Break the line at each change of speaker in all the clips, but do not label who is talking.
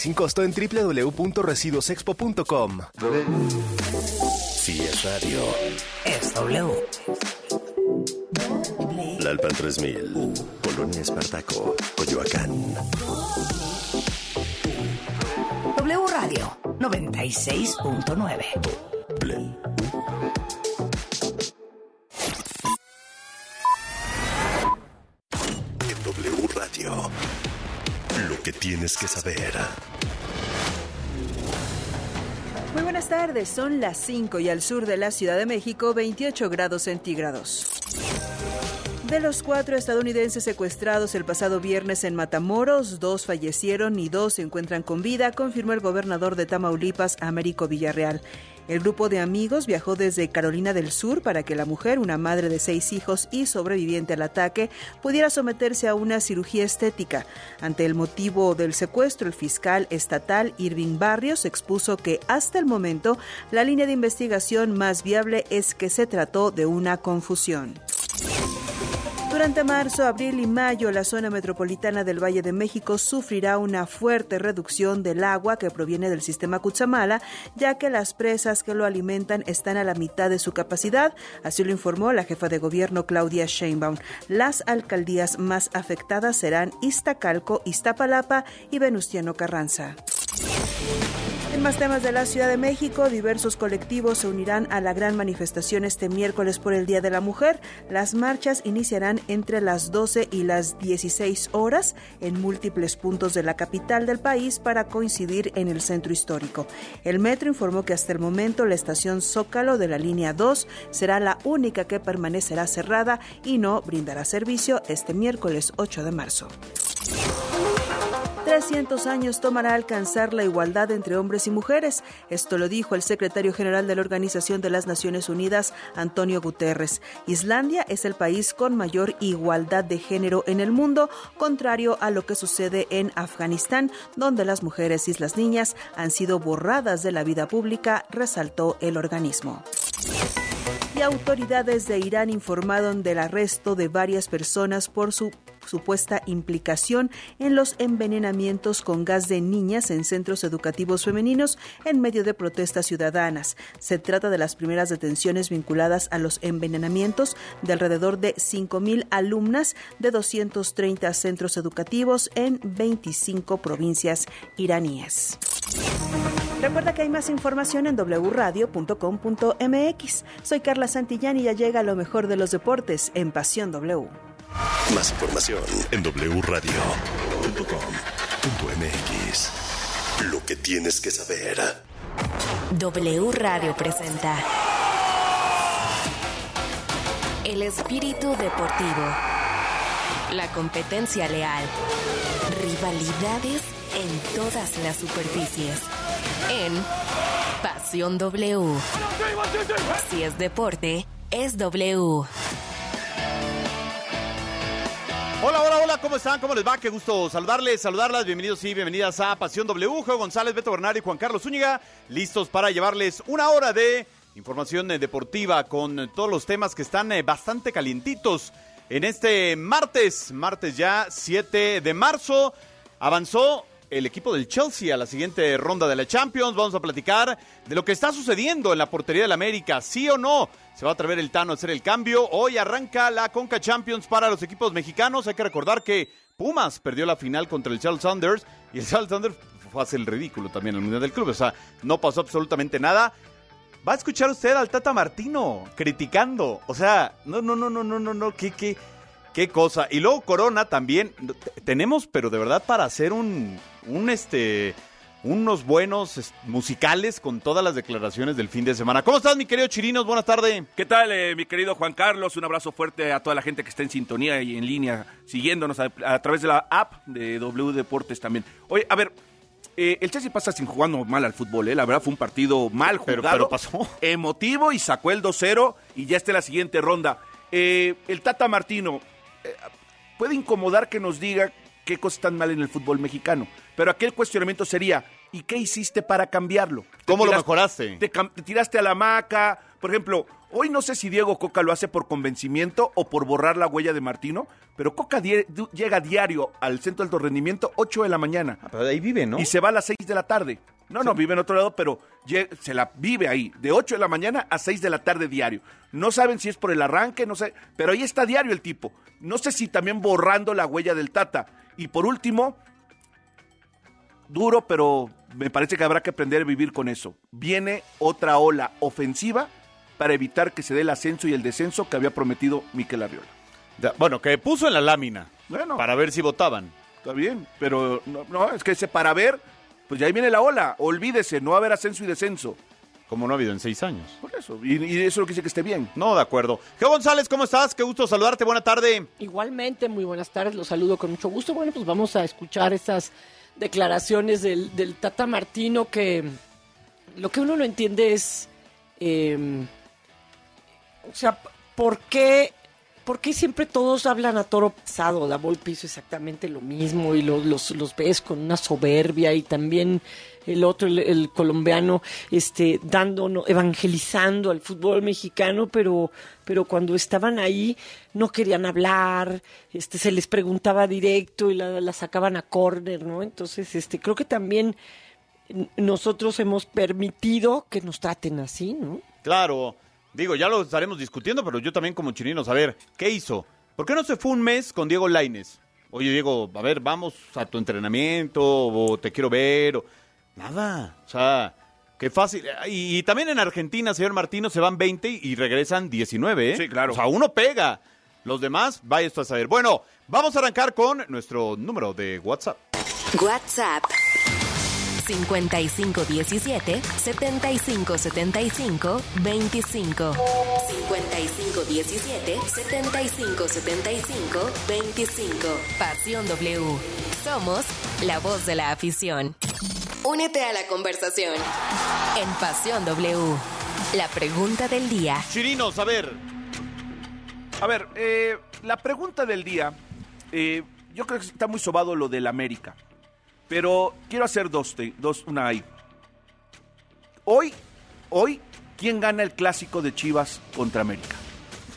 Sin costo en www.residuosexpo.com.
Si es radio.
Es W.
Lalpan 3000. Polonia Espartaco. Coyoacán.
W Radio 96.9.
Que tienes que saber.
Muy buenas tardes, son las 5 y al sur de la Ciudad de México 28 grados centígrados. De los cuatro estadounidenses secuestrados el pasado viernes en Matamoros, dos fallecieron y dos se encuentran con vida, confirmó el gobernador de Tamaulipas, Américo Villarreal. El grupo de amigos viajó desde Carolina del Sur para que la mujer, una madre de seis hijos y sobreviviente al ataque, pudiera someterse a una cirugía estética. Ante el motivo del secuestro, el fiscal estatal Irving Barrios expuso que hasta el momento la línea de investigación más viable es que se trató de una confusión. Durante marzo, abril y mayo, la zona metropolitana del Valle de México sufrirá una fuerte reducción del agua que proviene del sistema Cutzamala, ya que las presas que lo alimentan están a la mitad de su capacidad, así lo informó la jefa de gobierno Claudia Sheinbaum. Las alcaldías más afectadas serán Iztacalco, Iztapalapa y Venustiano Carranza. En más temas de la Ciudad de México, diversos colectivos se unirán a la gran manifestación este miércoles por el Día de la Mujer. Las marchas iniciarán entre las 12 y las 16 horas en múltiples puntos de la capital del país para coincidir en el centro histórico. El metro informó que hasta el momento la estación Zócalo de la línea 2 será la única que permanecerá cerrada y no brindará servicio este miércoles 8 de marzo. 300 años tomará alcanzar la igualdad entre hombres y mujeres. Esto lo dijo el secretario general de la Organización de las Naciones Unidas, Antonio Guterres. Islandia es el país con mayor igualdad de género en el mundo, contrario a lo que sucede en Afganistán, donde las mujeres y las niñas han sido borradas de la vida pública, resaltó el organismo y autoridades de Irán informaron del arresto de varias personas por su supuesta implicación en los envenenamientos con gas de niñas en centros educativos femeninos en medio de protestas ciudadanas. Se trata de las primeras detenciones vinculadas a los envenenamientos de alrededor de 5.000 alumnas de 230 centros educativos en 25 provincias iraníes. Recuerda que hay más información en wradio.com.mx. Soy Carla Santillán y ya llega lo mejor de los deportes en Pasión W.
Más información en wradio.com.mx. Lo que tienes que saber.
W Radio presenta El espíritu deportivo. La competencia leal. Rivalidades en todas las superficies. En Pasión W. Si es deporte, es W.
Hola, hola, hola, ¿cómo están? ¿Cómo les va? Qué gusto saludarles, saludarlas. Bienvenidos y bienvenidas a Pasión W. González, Beto Bernard y Juan Carlos Zúñiga, listos para llevarles una hora de información eh, deportiva con todos los temas que están eh, bastante calientitos. En este martes, martes ya 7 de marzo, avanzó el equipo del Chelsea a la siguiente ronda de la Champions. Vamos a platicar de lo que está sucediendo en la portería del América, sí o no. Se va a atrever el Tano a hacer el cambio. Hoy arranca la Conca Champions para los equipos mexicanos. Hay que recordar que Pumas perdió la final contra el Charles Sanders y el Charles Sanders hacer el ridículo también en el Mundial del Club. O sea, no pasó absolutamente nada. Va a escuchar usted al Tata Martino criticando. O sea, no, no, no, no, no, no, no. ¿Qué, qué, qué cosa? Y luego Corona también. Tenemos, pero de verdad, para hacer un, un este unos buenos es, musicales con todas las declaraciones del fin de semana. ¿Cómo estás, mi querido Chirinos? Buenas tardes.
¿Qué tal, eh, mi querido Juan Carlos? Un abrazo fuerte a toda la gente que está en sintonía y en línea, siguiéndonos a, a través de la app de W Deportes también. Oye, a ver, eh, el Chelsea pasa sin jugando mal al fútbol, ¿eh? La verdad fue un partido mal jugado.
Pero, pero pasó.
Emotivo y sacó el 2-0 y ya está en la siguiente ronda. Eh, el Tata Martino, puede incomodar que nos diga qué cosas están mal en el fútbol mexicano. Pero aquel cuestionamiento sería, ¿Y qué hiciste para cambiarlo?
¿Cómo lo mejoraste?
Te, tiraste a la hamaca. Por ejemplo, hoy no sé si Diego Coca lo hace por convencimiento o por borrar la huella de Martino, pero Coca llega diario al centro de alto rendimiento 8 de la mañana
Ah, pero de ahí vive, ¿no?
y se va a las 6 de la tarde. No, no, vive en otro lado, pero se la vive ahí, de 8 de la mañana a 6 de la tarde diario. No saben si es por el arranque, no sé, pero ahí está diario el tipo. No sé si también borrando la huella del Tata. Y por último, duro, pero me parece que habrá que aprender a vivir con eso. Viene otra ola ofensiva para evitar que se dé el ascenso y el descenso que había prometido Miquel Arriola.
Ya, Bueno, que puso en la lámina
Bueno.
para ver si votaban.
Está bien, pero no, no, es que ese para ver, pues ya ahí viene la ola. Olvídese, no va a haber ascenso y descenso.
Como no ha habido en seis años.
Por eso, y, y eso lo que dice que esté bien.
No, de acuerdo. Geo González, ¿cómo estás? Qué gusto saludarte. Buena tarde.
Igualmente, muy buenas tardes, los saludo con mucho gusto. Bueno, pues vamos a escuchar esas declaraciones del, del Tata Martino que lo que uno no entiende es, eh, o sea, ¿por qué, ¿por qué siempre todos hablan a toro pasado? La Volpe hizo exactamente lo mismo y lo- los, los ves con una soberbia y también el otro, el, colombiano, este, dando, evangelizando al fútbol mexicano, pero, pero cuando estaban ahí no querían hablar, este, se les preguntaba directo y la, sacaban a córner, ¿no? Entonces, este, creo que también nosotros hemos permitido que nos traten así, ¿no?
Claro. Digo, ya lo estaremos discutiendo, pero yo también como chininos, a ver, ¿qué hizo? ¿Por qué no se fue un mes con Diego Laines? Oye, Diego, a ver, vamos a tu entrenamiento, o te quiero ver, o... Nada. O sea, qué fácil. Y, y también en Argentina, señor Martino, se van 20 y regresan 19, ¿eh?
Sí, claro.
O sea, uno pega. Los demás, vaya esto a saber. Bueno, vamos a arrancar con nuestro número de WhatsApp.
WhatsApp 5517 7575 25 5517 7575 25 Pasión W. Somos la voz de la afición. Únete a la conversación en Pasión W. La pregunta del día.
Chirinos, a ver.
A ver, eh, la pregunta del día, eh, yo creo que está muy sobado lo del América, pero quiero hacer dos, te- dos una ahí. Hoy, hoy, ¿quién gana el clásico de Chivas contra América?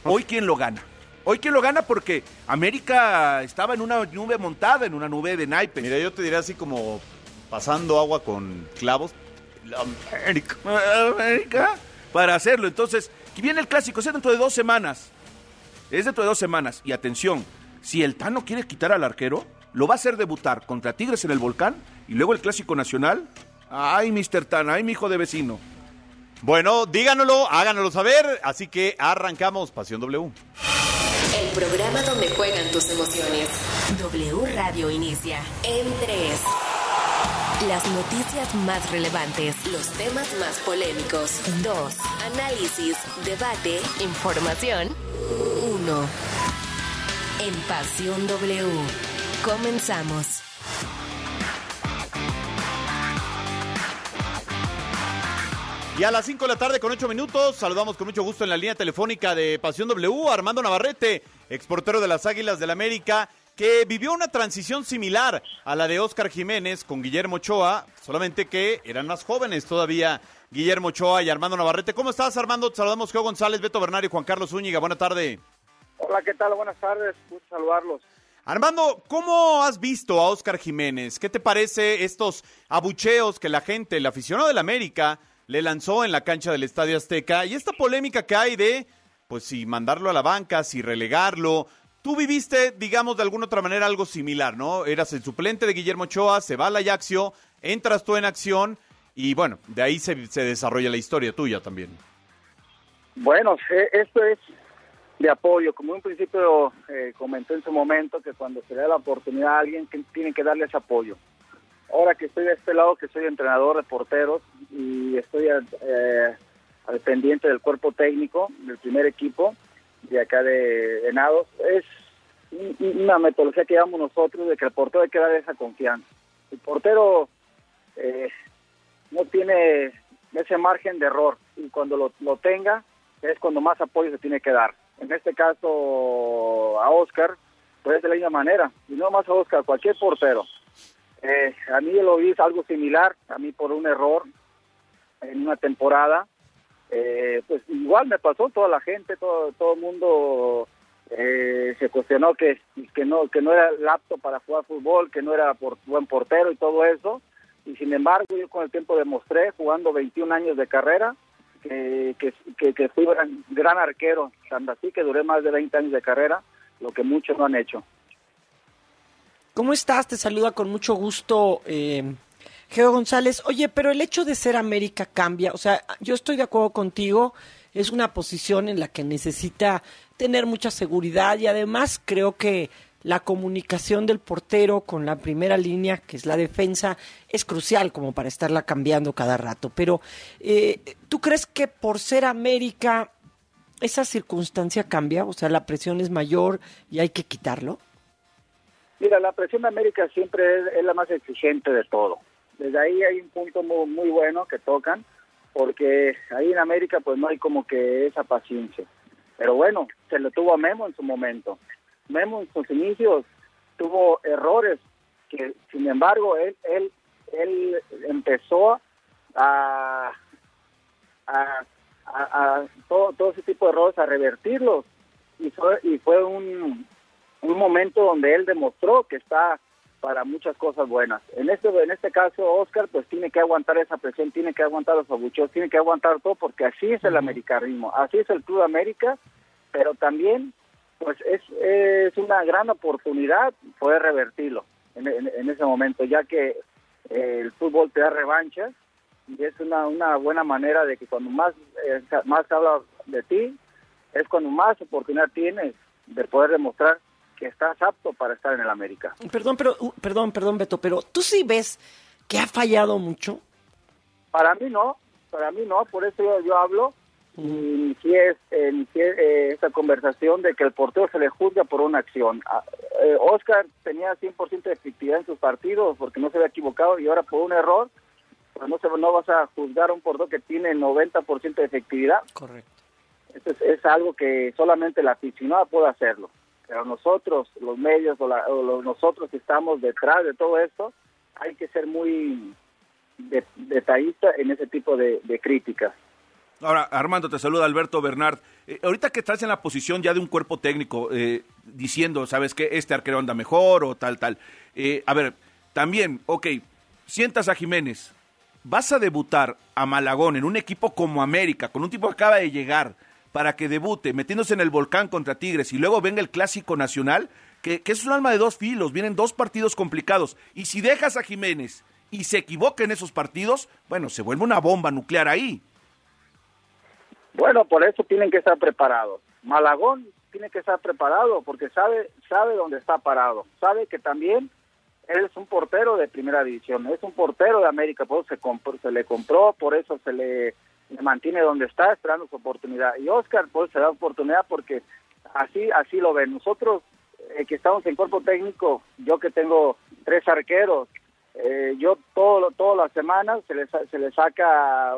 Hoy, ¿quién lo gana? Hoy, ¿quién lo gana? Porque América estaba en una nube montada, en una nube de naipes.
Mira, yo te diría así como pasando agua con clavos. La América.
América para hacerlo. Entonces, que viene el clásico, es dentro de dos semanas. Es dentro de dos semanas. Y atención, si el Tano quiere quitar al arquero, lo va a hacer debutar contra Tigres en el Volcán y luego el clásico nacional. Ay, Mr. Tano, ay, mi hijo de vecino.
Bueno, díganoslo, háganoslo saber. Así que arrancamos Pasión W.
El programa donde juegan tus emociones. W Radio inicia en 3. Las noticias más relevantes, los temas más polémicos. 2. Análisis, debate, información. 1. En Pasión W. Comenzamos.
Y a las 5 de la tarde con 8 minutos, saludamos con mucho gusto en la línea telefónica de Pasión W, Armando Navarrete, exportero de las Águilas del América, que vivió una transición similar a la de Óscar Jiménez con Guillermo Ochoa, solamente que eran más jóvenes todavía Guillermo Ochoa y Armando Navarrete. ¿Cómo estás, Armando? Te saludamos Geo González, Beto Bernal y Juan Carlos Zúñiga. Buena tarde.
Hola, ¿qué tal? Buenas tardes, gusto saludarlos.
Armando, ¿cómo has visto a Óscar Jiménez? ¿Qué te parece estos abucheos que la gente, el aficionado del América, le lanzó en la cancha del Estadio Azteca? Y esta polémica que hay de, pues, si mandarlo a la banca, si relegarlo. Tú viviste, digamos, de alguna otra manera algo similar, ¿no? Eras el suplente de Guillermo Ochoa, se va al Ajaxio, entras tú en acción y, bueno, de ahí se, se desarrolla la historia tuya también.
Bueno, eh, esto es de apoyo. Como en un principio eh, comenté en su momento que cuando se le da la oportunidad a alguien que tiene que darle ese apoyo. Ahora que estoy de este lado, que soy entrenador de porteros y estoy eh, al pendiente del cuerpo técnico del primer equipo de acá de Venados, es un- una metodología que llevamos nosotros de que el portero hay que dar esa confianza. El portero eh, no tiene ese margen de error y cuando lo, lo tenga es cuando más apoyo se tiene que dar. En este caso a Oscar, pues es de la misma manera, y no más a Oscar, cualquier portero. Eh, a mí lo vi algo similar, a mí por un error en una temporada. Eh, pues igual me pasó toda la gente, todo todo el mundo eh, se cuestionó que, que no que no era apto para jugar fútbol, que no era por, buen portero y todo eso. Y sin embargo, yo con el tiempo demostré, jugando 21 años de carrera, que, que, que, fui gran, gran arquero, tanto así que duré más de 20 años de carrera, lo que muchos no han hecho.
¿Cómo estás? Te saluda con mucho gusto eh, Geo González. Oye, pero el hecho de ser América cambia. O sea, yo estoy de acuerdo contigo. Es una posición en la que necesita tener mucha seguridad y además creo que la comunicación del portero con la primera línea, que es la defensa, es crucial como para estarla cambiando cada rato. Pero, eh, ¿tú crees que por ser América esa circunstancia cambia? O sea, la presión es mayor y hay que quitarlo.
Mira, la presión de América siempre es, la más exigente de todo. Desde ahí hay un punto muy, muy bueno que tocan, porque ahí en América pues no hay como que esa paciencia. Pero bueno, se lo tuvo a Memo en su momento. Memo en sus inicios tuvo errores que, sin embargo, él, él, él empezó a, a, a, todo, todo ese tipo de errores a revertirlos y fue, y fue un, un momento donde él demostró que está para muchas cosas buenas. En este en este caso, Oscar, pues tiene que aguantar esa presión, tiene que aguantar los abucheos, tiene que aguantar todo, porque así es el americanismo, así es el Club América, pero también pues es, es una gran oportunidad poder revertirlo en, ese momento, ya que eh, el fútbol te da revancha y es una, una buena manera de que cuando más, eh, más habla de ti, es cuando más oportunidad tienes de poder demostrar que estás apto para estar en el América.
Perdón, pero, uh, perdón, perdón, Beto, pero ¿tú sí ves que ha fallado mucho?
Para mí no, para mí no, por eso yo, yo hablo y si es eh, esta conversación de que el portero se le juzga por una acción. Ah, eh, Oscar tenía 100% de efectividad en sus partidos porque no se había equivocado y ahora por un error, pues no, se, no vas a juzgar a un portero que tiene 90% de efectividad.
Correcto.
Eso es, es, algo que solamente la aficionada puede hacerlo. Pero nosotros, los medios o, los, nosotros que estamos detrás de todo esto, hay que ser muy detallista en ese tipo de críticas.
Ahora, Armando, te saluda Alberto Bernard. Eh, ahorita que estás en la posición ya de un cuerpo técnico, eh, diciendo, ¿sabes qué? Este arquero anda mejor o tal, tal. Eh, a ver, también, ok, sientas a Jiménez, vas a debutar a Malagón en un equipo como América, con un tipo que acaba de llegar, para que debute, metiéndose en el volcán contra Tigres y luego venga el Clásico Nacional, que, es un alma de dos filos, vienen dos partidos complicados. Y si dejas a Jiménez y se equivoca en esos partidos, bueno, se vuelve una bomba nuclear ahí.
Bueno, por eso tienen que estar preparados. Malagón tiene que estar preparado porque sabe sabe dónde está parado. Sabe que también él es un portero de primera división, es un portero de América, por eso se, se le compró, por eso se le, mantiene donde está esperando su oportunidad. Y Oscar pues se da oportunidad porque así así lo ven. Nosotros eh, que estamos en cuerpo técnico, yo que tengo tres arqueros, eh, yo todo todas las semanas se le, se le saca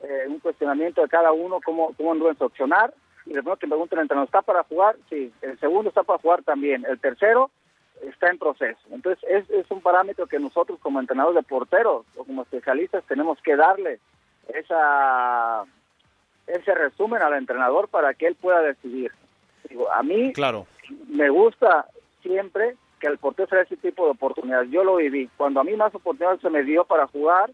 eh, un cuestionamiento de cada uno, cómo, cómo deben opcionar. Y de pronto que preguntan, ¿el ¿está para jugar? Sí. El segundo está para jugar también. El tercero está en proceso. Entonces, es, es un parámetro que nosotros como entrenadores de porteros o como especialistas tenemos que darle esa ese resumen al entrenador para que él pueda decidir. Digo, a mí
claro.
me gusta siempre que el portero sea ese tipo de oportunidades. Yo lo viví. Cuando a mí más oportunidades se me dio para jugar,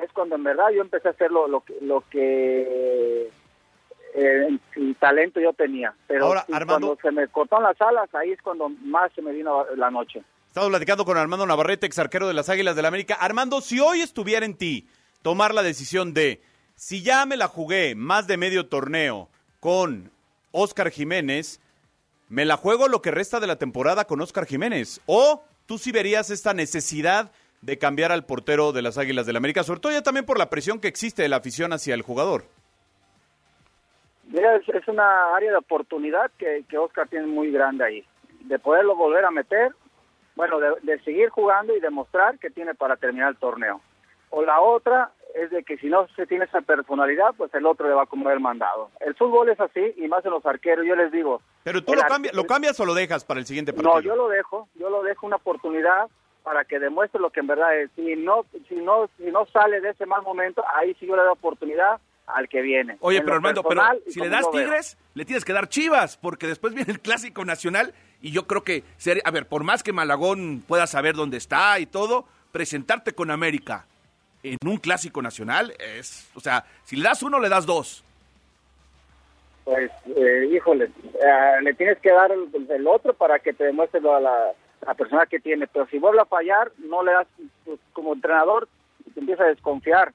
es cuando en verdad yo empecé a hacer lo, lo, lo que eh, talento yo tenía. Pero
Ahora,
cuando se me cortaron las alas, ahí es cuando más se me vino la noche.
Estamos platicando con Armando Navarrete, ex arquero de las Águilas del la América. Armando, si hoy estuviera en ti tomar la decisión de, si ya me la jugué más de medio torneo con Oscar Jiménez, me la juego lo que resta de la temporada con Oscar Jiménez. O tú sí verías esta necesidad de cambiar al portero de las Águilas del la América, sobre todo ya también por la presión que existe de la afición hacia el jugador.
Mira, es, una área de oportunidad que, que, Oscar tiene muy grande ahí, de poderlo volver a meter, bueno, de, seguir jugando y demostrar que tiene para terminar el torneo. O la otra es de que si no se tiene esa personalidad, pues el otro le va a comer el mandado. El fútbol es así, y más en los arqueros, yo les digo.
Pero tú lo, cambias, lo cambias o lo dejas para el siguiente partido.
No, yo lo dejo, yo lo dejo una oportunidad para que demuestre lo que en verdad es. Si no, si no, si no sale de ese mal momento, ahí sí yo le doy oportunidad al que viene.
Oye,
En
pero Armando, pero si le das
veo.
Tigres, le tienes que dar Chivas, porque después viene el Clásico Nacional y yo creo que, ser- a ver, por más que Malagón pueda saber dónde está y todo, presentarte con América en un Clásico Nacional es, o sea, si le das uno, le das dos.
Pues, eh, híjole, eh, le tienes que dar el, el otro para que te demuestre lo- la, la persona que tiene. Pero si vuelve a fallar, no le das, pues, como entrenador, te empieza a desconfiar.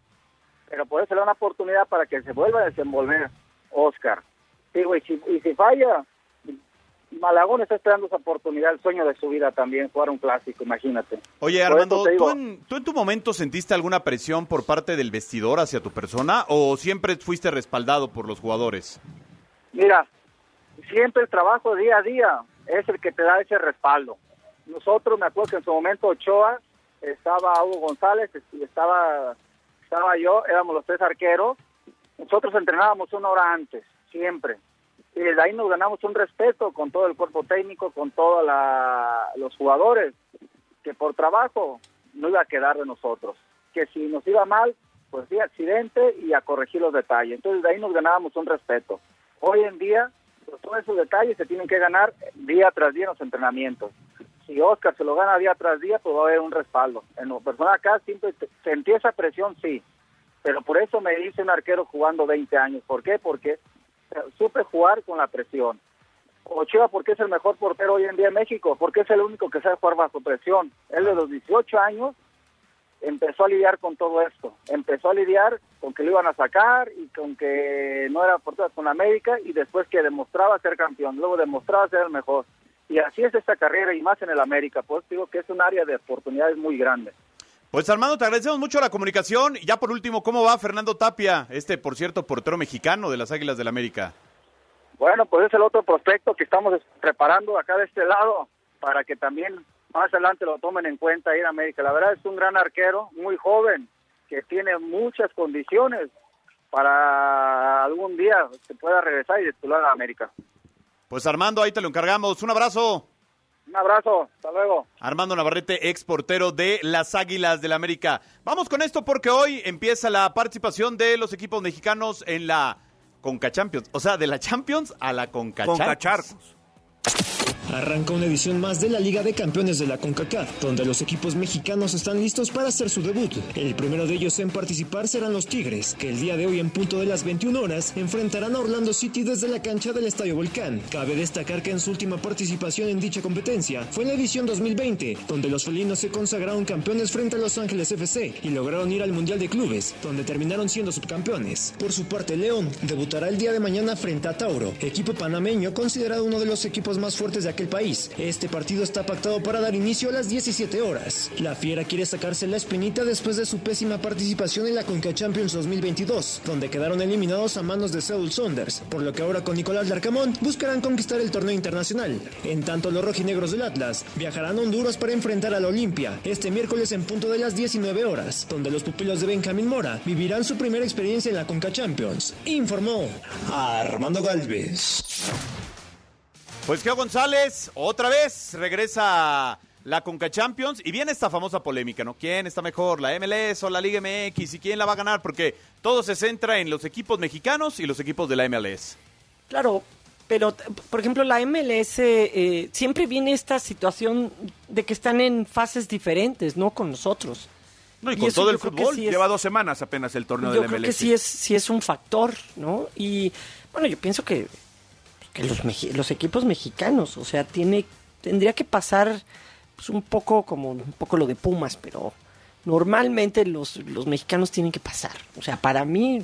Pero por eso le da una oportunidad para que se vuelva a desenvolver Oscar. Digo, y si, y si falla, Malagón está esperando esa oportunidad, el sueño de su vida también, jugar un clásico, imagínate.
Oye, Armando, ¿tú en, tú en tu momento sentiste alguna presión por parte del vestidor hacia tu persona o siempre fuiste respaldado por los jugadores?
Mira, siempre el trabajo día a día es el que te da ese respaldo. Nosotros, me acuerdo que en su momento Ochoa, estaba Hugo González, y estaba, estaba yo, éramos los tres arqueros. Nosotros entrenábamos una hora antes, siempre. Y desde ahí nos ganamos un respeto con todo el cuerpo técnico, con todos los jugadores, que por trabajo no iba a quedar de nosotros. Que si nos iba mal, pues sí, accidente y a corregir los detalles. Entonces de ahí nos ganábamos un respeto. Hoy en día, pues, todos esos detalles se tienen que ganar día tras día en los entrenamientos. Si Oscar se lo gana día tras día, pues va a haber un respaldo. En lo personal acá siempre sentí esa presión, sí. Pero por eso me hice un arquero jugando 20 años. ¿Por qué? Porque eh, supe jugar con la presión. Ochoa, porque es el mejor portero hoy en día en México? Porque es el único que sabe jugar bajo presión. Él de los 18 años empezó a lidiar con todo esto. Empezó a lidiar con que lo iban a sacar y con que no era portero con América y después que demostraba ser campeón, luego demostraba ser el mejor. Y así es esta carrera y más en el América. Pues digo que es un área de oportunidades muy grande.
Pues Armando, te agradecemos mucho la comunicación. Y ya por último, ¿cómo va Fernando Tapia, este, por cierto, portero mexicano de las Águilas del América?
Bueno, pues es el otro prospecto que estamos preparando acá de este lado para que también más adelante lo tomen en cuenta ahí en América. La verdad es un gran arquero, muy joven, que tiene muchas condiciones para algún día se pueda regresar y titular a América.
Pues Armando, ahí te lo encargamos. Un abrazo.
Un abrazo, hasta luego.
Armando Navarrete, ex portero de las Águilas del América. Vamos con esto porque hoy empieza la participación de los equipos mexicanos en la Conca Champions. O sea, de la Champions a la Conca
Con
Champions.
Arranca una edición más de la Liga de Campeones de la CONCACAF, donde los equipos mexicanos están listos para hacer su debut. El primero de ellos en participar serán los Tigres, que el día de hoy en punto de las 21 horas enfrentarán a Orlando City desde la cancha del Estadio Volcán. Cabe destacar que en su última participación en dicha competencia fue la edición 2020, donde los felinos se consagraron campeones frente a Los Ángeles FC y lograron ir al Mundial de Clubes, donde terminaron siendo subcampeones. Por su parte, León debutará el día de mañana frente a Tauro, equipo panameño considerado uno de los equipos más fuertes de aquel país. Este partido está pactado para dar inicio a las 17 horas. La Fiera quiere sacarse la espinita después de su pésima participación en la Conca Champions 2022, donde quedaron eliminados a manos de Seoul Saunders, por lo que ahora con Nicolás Larcamón buscarán conquistar el torneo internacional. En tanto, los rojinegros del Atlas viajarán a Honduras para enfrentar al Olimpia este miércoles en punto de las 19 horas, donde los pupilos de Benjamín Mora vivirán su primera experiencia en la Conca Champions. Informó Armando Galvez.
Pues Geo González, otra vez regresa la Conca Champions y viene esta famosa polémica, ¿no? ¿Quién está mejor, la MLS o la Liga MX y quién la va a ganar? Porque todo se centra en los equipos mexicanos y los equipos de la MLS.
Claro, pero por ejemplo la MLS eh, siempre viene esta situación de que están en fases diferentes, ¿no? Con nosotros.
No, y
Y
con todo
yo
el
creo
fútbol.
sí es-
Lleva dos semanas apenas el torneo
Yo
del
creo
MLS.
que sí es, sí es un factor, ¿no? Y bueno, yo pienso que, que los, los equipos mexicanos, o sea, tiene tendría que pasar pues, un poco como un poco lo de Pumas, pero normalmente los, los mexicanos tienen que pasar. O sea, para mí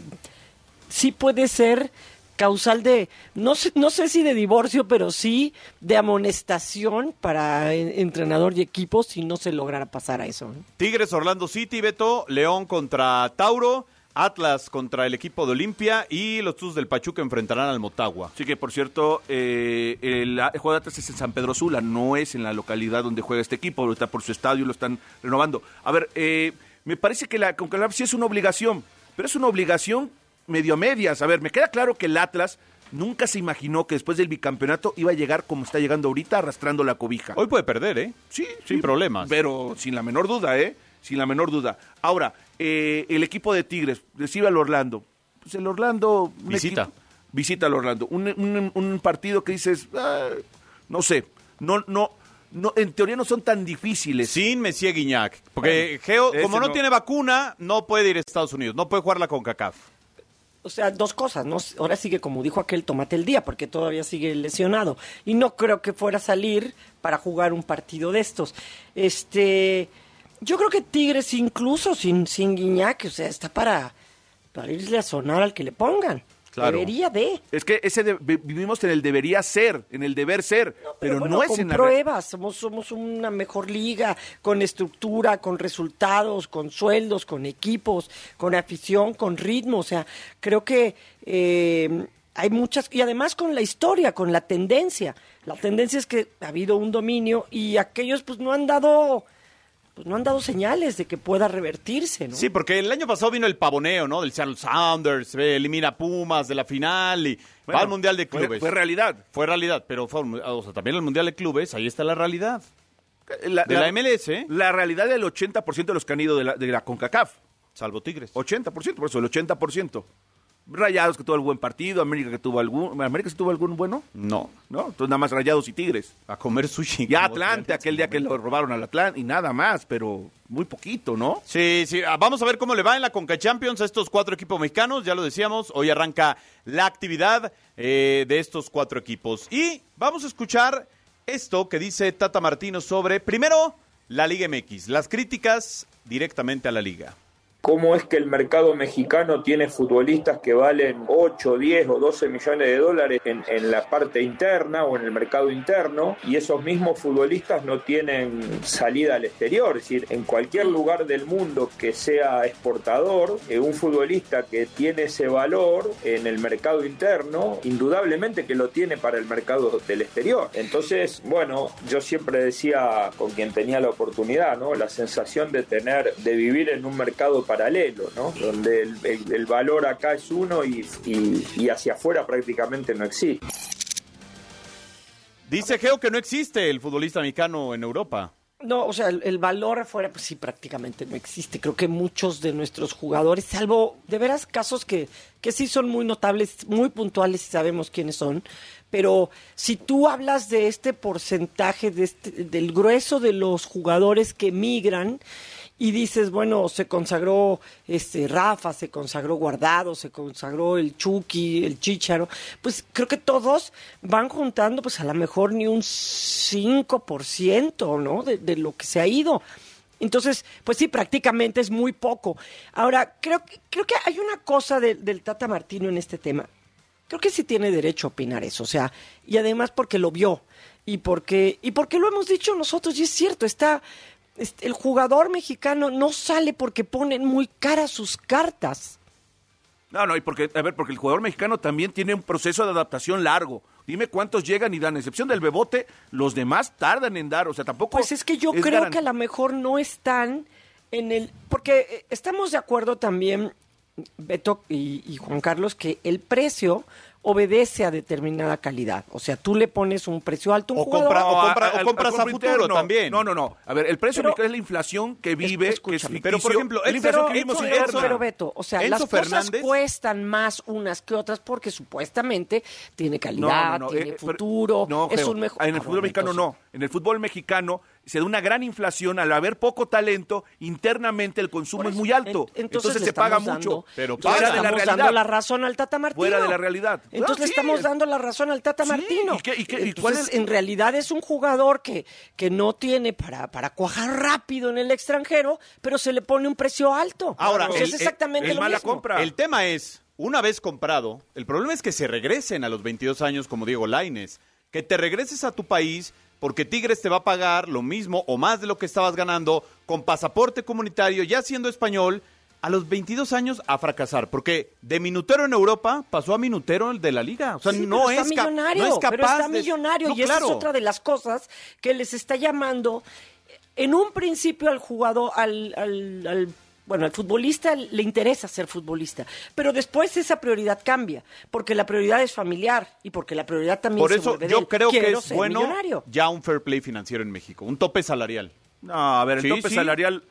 sí puede ser causal de, no sé, no sé si de divorcio, pero sí de amonestación para en- entrenador y equipo si no se lograra pasar a eso.
Tigres, Orlando City, Beto, León contra Tauro, Atlas contra el equipo de Olimpia y los Tuzos del Pachuca enfrentarán al Motagua.
Sí, que por cierto, eh, el, el juego de Atlas es en San Pedro Sula, no es en la localidad donde juega este equipo, ahorita por su estadio lo están renovando. A ver, eh, me parece que la CONCACAF sí es una obligación, pero es una obligación medio a medias. A ver, me queda claro que el Atlas
nunca se imaginó que después del bicampeonato iba a llegar como está llegando ahorita, arrastrando la cobija.
Hoy puede perder, ¿eh?
Sí,
Sin
sí,
problemas.
Pero sin la menor duda, ¿eh? Sin la menor duda. Ahora, eh, el equipo de Tigres recibe al Orlando. Pues el Orlando...
Visita.
equipo- visita al Orlando. Un, un- un partido que dices, ah, no sé, no, no, no, en teoría no son tan difíciles.
Sin Messier Guiñac. Porque
Bueno,
Geo, como no,
no.
tiene vacuna, no puede ir a Estados Unidos. No puede jugar la CONCACAF.
O sea, dos cosas, ¿no? Ahora sigue, como dijo aquel, tomate el día, porque todavía sigue lesionado. Y no creo que fuera a salir para jugar un partido de estos. Este, yo creo que Tigres, incluso sin, sin Guiñac, o sea, está para, para irle a sonar al que le pongan.
Claro.
Debería de.
Es que ese de- vi- vivimos en el debería ser, en el deber ser, pero,
bueno,
no es
con
en la
pruebas, somos, somos una mejor liga, con estructura, con resultados, con sueldos, con equipos, con afición, con ritmo, o sea, creo que eh, hay muchas, y además con la historia, con la tendencia, la tendencia es que ha habido un dominio y aquellos pues no han dado, pues no han dado señales de que pueda revertirse, ¿no?
Sí, porque el año pasado vino el pavoneo, ¿no? Del Seattle Sounders, eh, elimina a Pumas de la final y va al Mundial de
fue-
Clubes.
fue realidad.
Fue realidad, pero fue, o sea, también el Mundial de Clubes, ahí está la realidad.
La,
De la MLS, ¿eh?
La realidad del 80% de los que han ido de la, de la CONCACAF.
Salvo Tigres.
80%, por eso, el 80%. Rayados que tuvo algún partido, América que tuvo algún... ¿América sí tuvo algún bueno?
No.
¿No? Entonces nada más Rayados y Tigres.
A comer sushi.
Y Atlante, aquel día que lo robaron al Atlante, y nada más, pero muy poquito, ¿no?
Sí, sí. Ah, Vamos a ver cómo le va en la Conca Champions a estos cuatro equipos mexicanos. Ya lo decíamos, hoy arranca la actividad eh, de estos cuatro equipos. Y vamos a escuchar esto que dice Tata Martino sobre, primero, la Liga MX. Las críticas directamente a la Liga.
¿Cómo es que el mercado mexicano tiene futbolistas que valen 8, 10 o 12 millones de dólares en, la parte interna o en el mercado interno y esos mismos futbolistas no tienen salida al exterior? Es decir, en cualquier lugar del mundo que sea exportador, eh, un futbolista que tiene ese valor en el mercado interno, indudablemente que lo tiene para el mercado del exterior. Entonces, bueno, yo siempre decía con quien tenía la oportunidad, ¿no? La sensación de tener, de vivir en un mercado paralelo, ¿no? Donde el, el- el valor acá es uno y, y- y hacia afuera prácticamente no existe.
Dice Geo que no existe el futbolista mexicano en Europa.
No, o sea, el, el valor afuera, pues sí, prácticamente no existe. Creo que muchos de nuestros jugadores, salvo de veras casos que, que sí son muy notables, muy puntuales y sabemos quiénes son, pero si tú hablas de este porcentaje, de este, del grueso de los jugadores que migran, y dices, bueno, se consagró este Rafa, se consagró Guardado, se consagró el Chucky, el Chicharo, pues creo que todos van juntando pues a lo mejor ni un 5%, ¿no? De, lo que se ha ido. Entonces, pues sí, prácticamente es muy poco. Ahora, creo, creo que hay una cosa de- del Tata Martino en este tema. Creo que sí tiene derecho a opinar eso, o sea, y además porque lo vio y porque y porque lo hemos dicho nosotros y es cierto, está este, el jugador mexicano no sale porque ponen muy caras sus cartas.
No, no, y porque, a ver, porque el jugador mexicano también tiene un proceso de adaptación largo. Dime cuántos llegan y dan, excepción del Bebote, los demás tardan en dar, o sea, tampoco...
Pues es que yo
es
creo que a lo mejor no están en el... Porque eh, estamos de acuerdo también, Beto y, y Juan Carlos, que el precio obedece a determinada calidad. O sea, tú le pones un precio alto a un
O
jugador...
compra- o compra- o compras a futuro
interno.
también.
No, no, no. A ver, el precio
Pero-
mexicano es la inflación que vive, que es
escúchame.
ficticio.
Pero, por ejemplo,
es la inflación
pero-
que vivimos
Enzo-
interna.
pero Beto, o sea,
Enzo
las cosas
Fernández-
cuestan más unas que otras porque supuestamente tiene calidad, tiene
eh, pero-
futuro,
no,
es un mejor...
En el
Ah,
fútbol
bueno,
mexicano no. En el fútbol mexicano se da una gran inflación. Al haber poco talento, internamente el consumo es muy alto.
en-
entonces, se paga
estamos
mucho.
Pero paga.
le
Fuera de la
estamos dando
realidad.
la razón al Tata Martino.
Fuera de la realidad.
Entonces
Ah,
le
sí.
estamos dando la razón al Tata
Sí,
Martino.
¿y qué- y qué- y cuál
Entonces,
es-
en realidad es un jugador que, que no tiene para, para cuajar rápido en el extranjero, pero se le pone un precio alto.
Ahora, el-
es exactamente
el
lo
mala
mismo.
compra.
El tema es, una vez comprado, el problema es que se regresen a los 22 años como Diego Laines. Que te regreses a tu país porque Tigres te va a pagar lo mismo o más de lo que estabas ganando con pasaporte comunitario, ya siendo español, a los 22 años a fracasar. Porque de minutero en Europa pasó a minutero el de la liga. O sea,
Sí,
no,
pero
es
está millonario,
no es capaz
pero está
de-
millonario
No,
y esa es otra de las cosas que les está llamando en un principio al jugador al, al, al Bueno, al futbolista le interesa ser futbolista, pero después esa prioridad cambia, porque la prioridad es familiar y porque la prioridad también
Por
se
eso
de
yo creo que es bueno
millonario.
ya un fair play financiero en México, un tope salarial.
No, a ver, el
Sí,
tope
sí.
salarial.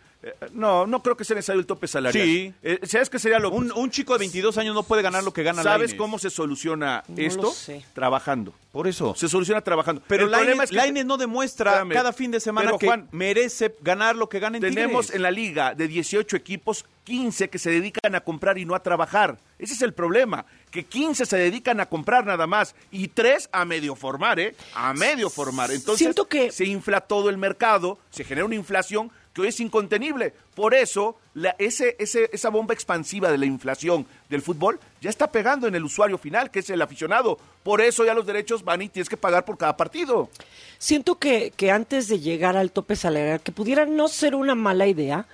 No, no creo que sea necesario el tope salarial.
Sí.
Eh, ¿Sabes qué sería lo
Un, un chico de 22 años no puede ganar lo que gana
¿Sabes
Lainez.
cómo se soluciona
No
esto?
lo sé.
Trabajando.
Por eso.
Se soluciona trabajando.
Pero
el problema
Lainez,
es que
Lainez no demuestra
Espérame.
cada fin de semana
Pero,
que
Juan,
merece ganar lo que gana en
tenemos
Tigres.
en la liga de 18 equipos 15 que se dedican a comprar y no a trabajar. Ese es el problema, que 15 se dedican a comprar nada más y 3 a medio formar, ¿eh? A medio formar. Entonces
Siento que-
se infla todo el mercado, se genera una inflación es incontenible. Por eso, la- ese, ese- esa bomba expansiva de la inflación del fútbol ya está pegando en el usuario final, que es el aficionado. Por eso ya los derechos van y tienes que pagar por cada partido.
Siento que, que antes de llegar al tope salarial, que pudiera no ser una mala idea,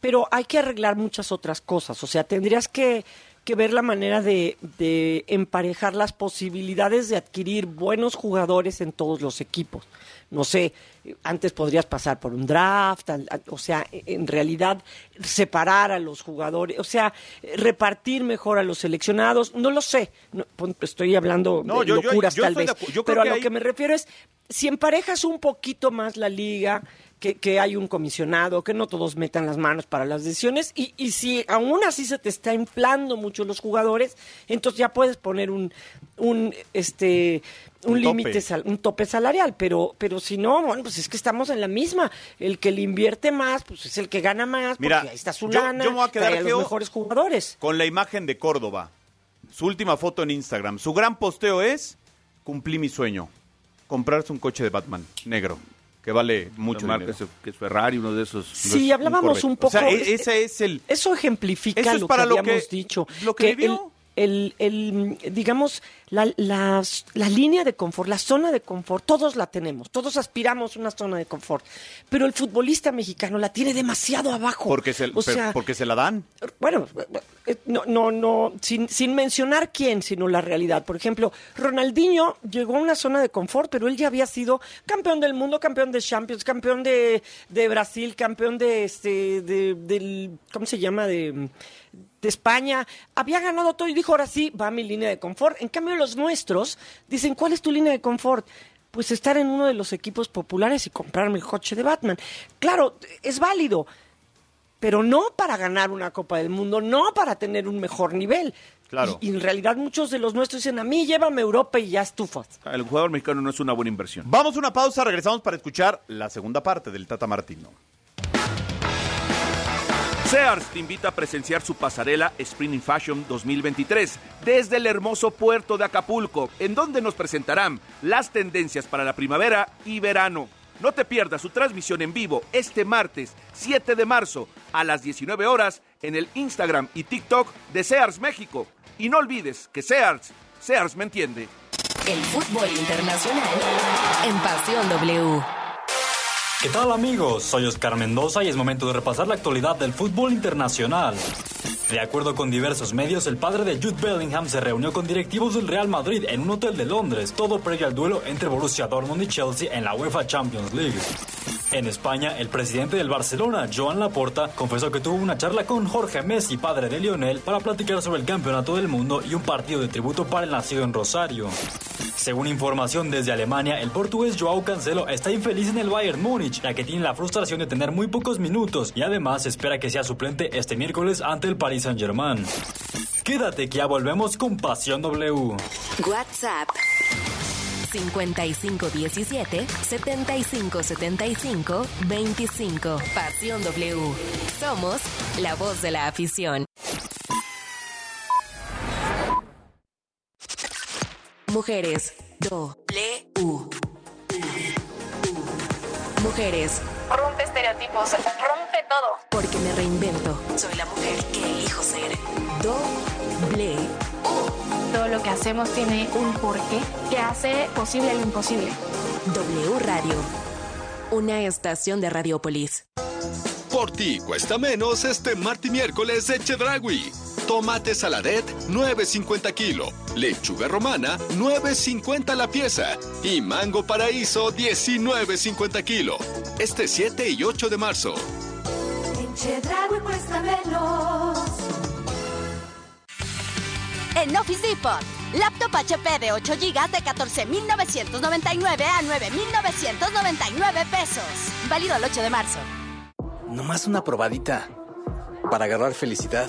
pero hay que arreglar muchas otras cosas. O sea, tendrías que, que ver la manera de, de emparejar las posibilidades de adquirir buenos jugadores en todos los equipos. No sé, antes podrías pasar por un draft, o sea, en realidad separar a los jugadores, o sea, repartir mejor a los seleccionados, no lo sé, no, estoy hablando
No,
de
yo-
locuras
yo
tal
de
vez, pero a lo
hay-
que me refiero es, si emparejas un poquito más la liga, que, que hay un comisionado, que no todos metan las manos para las decisiones, y, y si aún así se te está inflando mucho los jugadores, entonces ya puedes poner un, un este un, límite, sal- un tope salarial, pero, pero si no, bueno, pues es que estamos en la misma. El que le invierte más, pues es el que gana más,
Mira,
porque ahí está su
yo-
lana,
yo me voy a quedar,
a los mejores jugadores.
Con la imagen de Córdoba, su última foto en Instagram. Su gran posteo es, cumplí mi sueño, comprarse un coche de Batman negro, que vale mucho
es- que es Ferrari, uno de esos.
Sí, hablábamos un poco.
O sea, e-
este-
ese es el...
Eso ejemplifica
Eso es
lo
para
que
lo
habíamos
que-
dicho.
lo que
el,
vivió.
El, el, digamos, la, la, la línea de confort, la zona de confort, todos la tenemos, todos aspiramos a una zona de confort, pero el futbolista mexicano la tiene demasiado abajo.
Porque se,
o sea,
porque se la dan.
bueno, eh, no, no, no, sin, sin mencionar quién, sino la realidad. Por ejemplo, Ronaldinho llegó a una zona de confort, pero él ya había sido campeón del mundo, campeón de Champions, campeón de, de Brasil, campeón de este, de, del, ¿cómo se llama? De, de España. Había ganado todo y dijo, ahora sí, va a mi línea de confort. En cambio, los nuestros dicen, ¿cuál es tu línea de confort? Pues estar en uno de los equipos populares y comprarme el coche de Batman. Claro, es válido pero no para ganar una Copa del Mundo, no para tener un mejor nivel.
Claro.
Y, y en realidad muchos de los nuestros dicen, a mí llévame a Europa y ya estufas.
El jugador mexicano no es una buena inversión.
Vamos a una pausa, regresamos para escuchar la segunda parte del Tata Martino.
Sears te invita a presenciar su pasarela Spring Fashion 2023 desde el hermoso puerto de Acapulco, en donde nos presentarán las tendencias para la primavera y verano. No te pierdas su transmisión en vivo este martes 7 de marzo a las 19 horas en el Instagram y TikTok de Sears México. Y no olvides que Sears, Sears me entiende.
El fútbol internacional en Pasión W.
¿Qué tal amigos? Soy Oscar Mendoza y es momento de repasar la actualidad del fútbol internacional. De acuerdo con diversos medios, el padre de Jude Bellingham se reunió con directivos del Real Madrid en un hotel de Londres, todo previo al duelo entre Borussia Dortmund y Chelsea en la UEFA Champions League. En España, el presidente del Barcelona, Joan Laporta, confesó que tuvo una charla con Jorge Messi, padre de Lionel, para platicar sobre el campeonato del mundo y un partido de tributo para el nacido en Rosario. Según información desde Alemania, el portugués Joao Cancelo está infeliz en el Bayern Múnich, ya que tiene la frustración de tener muy pocos minutos y además espera que sea suplente este miércoles ante el Paris Saint-Germain. Quédate que ya volvemos con Pasión W.
WhatsApp 5517 7575 25. Pasión W. Somos la voz de la afición. Mujeres. W. Mujeres.
Rompe estereotipos, rompe todo.
Porque me reinvento. Soy la mujer que elijo ser. Doble.
Todo lo que hacemos tiene un porqué que hace posible lo imposible.
W Radio. Una estación de Radiopolis.
Por ti cuesta menos este martes y miércoles de Chedragui. Tomate saladet 9.50 kilo, lechuga romana 9.50 la pieza y mango paraíso 19.50 kilo. Este 7 y 8 de marzo.
Chedraui cuesta menos.
En Office Depot, laptop HP de 8 GB de 14.999 a 9.999 pesos. Válido el 8 de marzo.
Nomás una probadita para agarrar felicidad.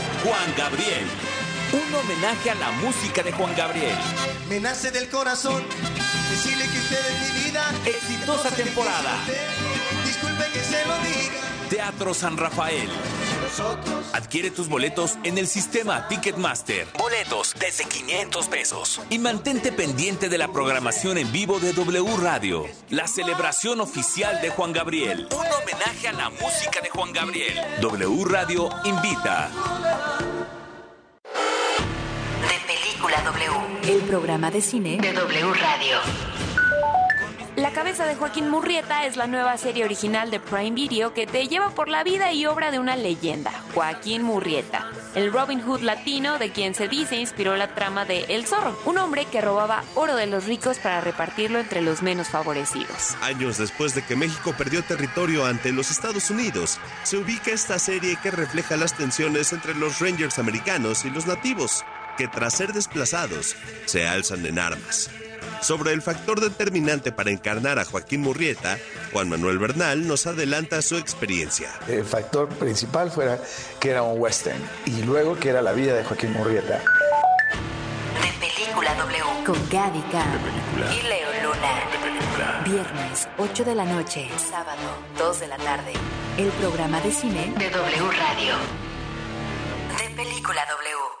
Juan Gabriel. Un homenaje a la música de Juan Gabriel.
Me nace del corazón decirle que usted es mi vida.
Exitosa temporada.
Disculpe que se lo diga.
Teatro San Rafael. Adquiere tus boletos en el sistema Ticketmaster. Boletos desde 500 pesos. Y mantente pendiente de la programación en vivo de W Radio. La celebración oficial de Juan Gabriel. Un homenaje a la música de Juan Gabriel. W Radio invita.
De Película W.
El programa de cine
De W Radio.
La cabeza de Joaquín Murrieta es la nueva serie original de Prime Video que te lleva por la vida y obra de una leyenda, Joaquín Murrieta, el Robin Hood latino de quien se dice inspiró la trama de El Zorro, un hombre que robaba oro de los ricos para repartirlo entre los menos favorecidos.
Años después de que México perdió territorio ante los Estados Unidos, se ubica esta serie que refleja las tensiones entre los Rangers americanos y los nativos, que tras ser desplazados, se alzan en armas. Sobre el factor determinante para encarnar a Joaquín Murrieta, Juan Manuel Bernal nos adelanta su experiencia.
El factor principal fuera que era un western y luego que era la vida de Joaquín Murrieta.
De Película W.
Con Gavica.
Y Leo Luna.
Viernes, 8 de la noche.
Sábado, 2 de la tarde.
El programa de cine
De W Radio. De Película W.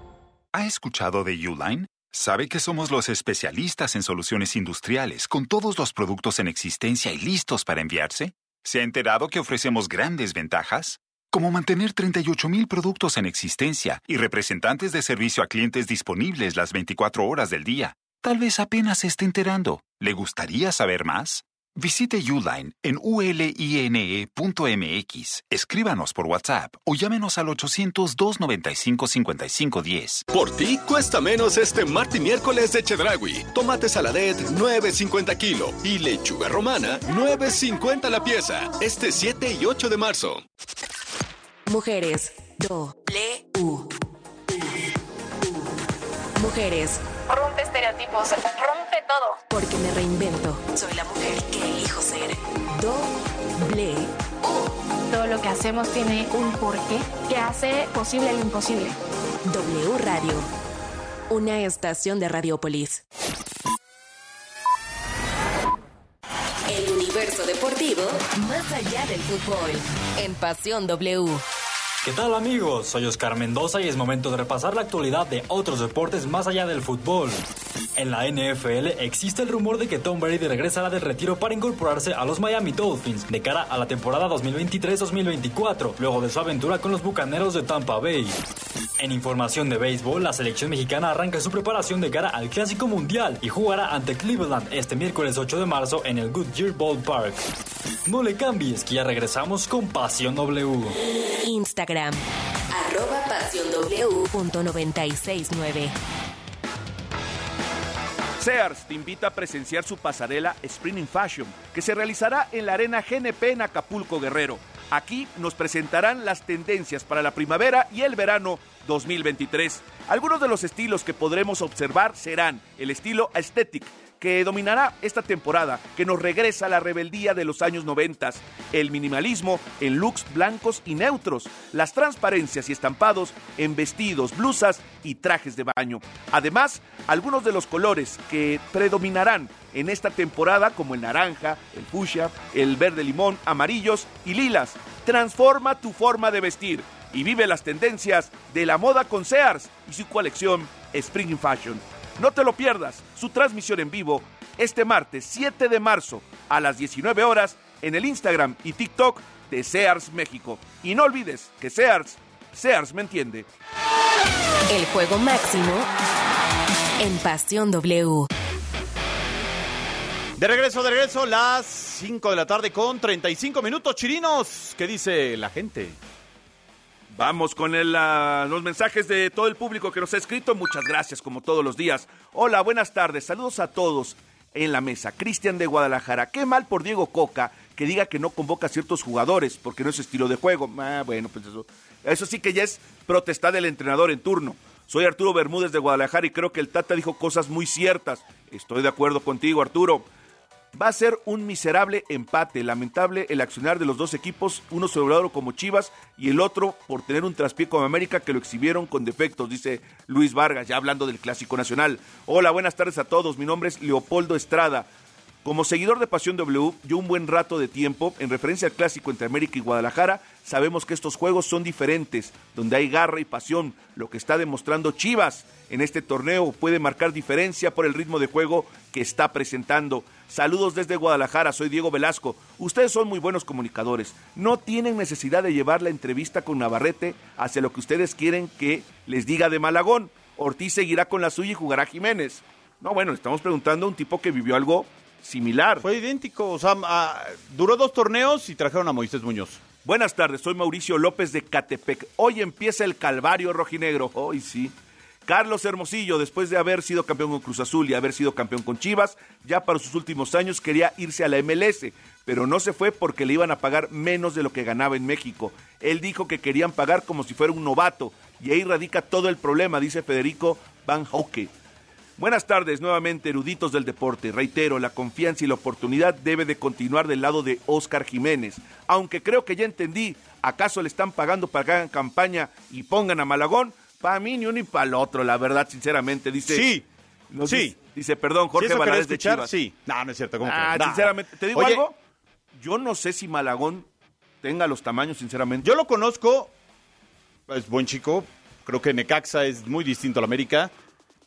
¿Ha escuchado de Uline? Sabe que somos los especialistas en soluciones industriales, con todos los productos en existencia y listos para enviarse. ¿Se ha enterado que ofrecemos grandes ventajas? Como mantener 38.000 productos en existencia y representantes de servicio a clientes disponibles las 24 horas del día. Tal vez apenas se esté enterando. ¿Le gustaría saber más? Visite Uline en uline.mx, escríbanos por WhatsApp o llámenos al 800-295-5510.
Por ti cuesta menos este martes y miércoles de Chedragui. Tomate saladet 9.50 kilo y lechuga romana 9.50 la pieza. Este 7 y 8 de marzo.
Mujeres. Do. U. Mujeres.
Rompe estereotipos, rompe todo.
Porque me reinvento.
Soy la mujer que elijo ser.
Doble.
Todo lo que hacemos tiene un porqué que hace posible lo imposible.
W Radio. Una estación de Radiopolis.
El universo deportivo más allá del fútbol. En Pasión W.
¿Qué tal amigos? Soy Oscar Mendoza y es momento de repasar la actualidad de otros deportes más allá del fútbol. En la NFL existe el rumor de que Tom Brady regresará del retiro para incorporarse a los Miami Dolphins de cara a la temporada 2023-2024, luego de su aventura con los Bucaneros de Tampa Bay. En información de béisbol, la selección mexicana arranca su preparación de cara al Clásico Mundial y jugará ante Cleveland este miércoles 8 de marzo en el Goodyear Ballpark. No le cambies, que ya regresamos con Pasión W.
Instagram. Arroba pasionw.969.
Sears te invita a presenciar su pasarela Spring in Fashion, que se realizará en la Arena GNP en Acapulco Guerrero. Aquí nos presentarán las tendencias para la primavera y el verano 2023. Algunos de los estilos que podremos observar serán el estilo aesthetic, que dominará esta temporada, que nos regresa a la rebeldía de los años 90, el minimalismo en looks blancos y neutros, las transparencias y estampados en vestidos, blusas y trajes de baño. Además, algunos de los colores que predominarán en esta temporada, como el naranja, el fuchsia, el verde limón, amarillos y lilas. Transforma tu forma de vestir y vive las tendencias de la moda con Sears y su colección Spring in Fashion. No te lo pierdas, su transmisión en vivo este martes 7 de marzo a las 19 horas en el Instagram y TikTok de Sears México. Y no olvides que Sears, Sears me entiende.
El juego máximo en Pasión W.
De regreso, de regreso, las 5 de la tarde con 35 minutos. Chirinos, ¿qué dice la gente?
Vamos con el, ah, los mensajes de todo el público que nos ha escrito. Muchas gracias, como todos los días. Hola, buenas tardes. Saludos a todos en la mesa. Cristian de Guadalajara. Qué mal por Diego Coca que diga que no convoca a ciertos jugadores porque no es estilo de juego. Ah, bueno, pues eso. Eso sí que ya es protestar del entrenador en turno. Soy Arturo Bermúdez de Guadalajara y creo que el Tata dijo cosas muy ciertas. Estoy de acuerdo contigo, Arturo. Va a ser un miserable empate. Lamentable el accionar de los dos equipos, uno sobre como Chivas y el otro por tener un traspié como América que lo exhibieron con defectos, dice Luis Vargas, ya hablando del Clásico Nacional. Hola, buenas tardes a todos. Mi nombre es Leopoldo Estrada. Como seguidor de Pasión W, yo un buen rato de tiempo, en referencia al clásico entre América y Guadalajara, sabemos que estos juegos son diferentes, donde hay garra y pasión. Lo que está demostrando Chivas en este torneo puede marcar diferencia por el ritmo de juego que está presentando. Saludos desde Guadalajara, soy Diego Velasco. Ustedes son muy buenos comunicadores. No tienen necesidad de llevar la entrevista con Navarrete hacia lo que ustedes quieren que les diga de Malagón. Ortiz seguirá con la suya y jugará Jiménez. No, bueno, estamos preguntando a un tipo que vivió algo similar.
Fue idéntico, o sea, ah, duró dos torneos y trajeron a Moisés Muñoz.
Buenas tardes, soy Mauricio López de Catepec. Hoy empieza el Calvario Rojinegro. Hoy sí. Carlos Hermosillo, después de haber sido campeón con Cruz Azul y haber sido campeón con Chivas, ya para sus últimos años quería irse a la MLS, pero no se fue porque le iban a pagar menos de lo que ganaba en México. Él dijo que querían pagar como si fuera un novato, y ahí radica todo el problema, dice Federico Van Houke. Buenas tardes, nuevamente eruditos del deporte. Reitero, la confianza y la oportunidad debe de continuar del lado de Oscar Jiménez. Aunque creo que ya entendí, ¿acaso le están pagando para que hagan campaña y pongan a Malagón? Para mí ni uno ni para el otro, la verdad, sinceramente. Dice,
sí,
sí. Dice, perdón, Jorge
¿Sí
Valadez de
escuchar?
Chivas.
Sí. No, no es cierto. ¿cómo
Ah,
que?
Sinceramente, ¿te digo
Oye,
algo? Yo no sé si Malagón tenga los tamaños, sinceramente.
Yo lo conozco, es buen chico, creo que Necaxa es muy distinto a la América,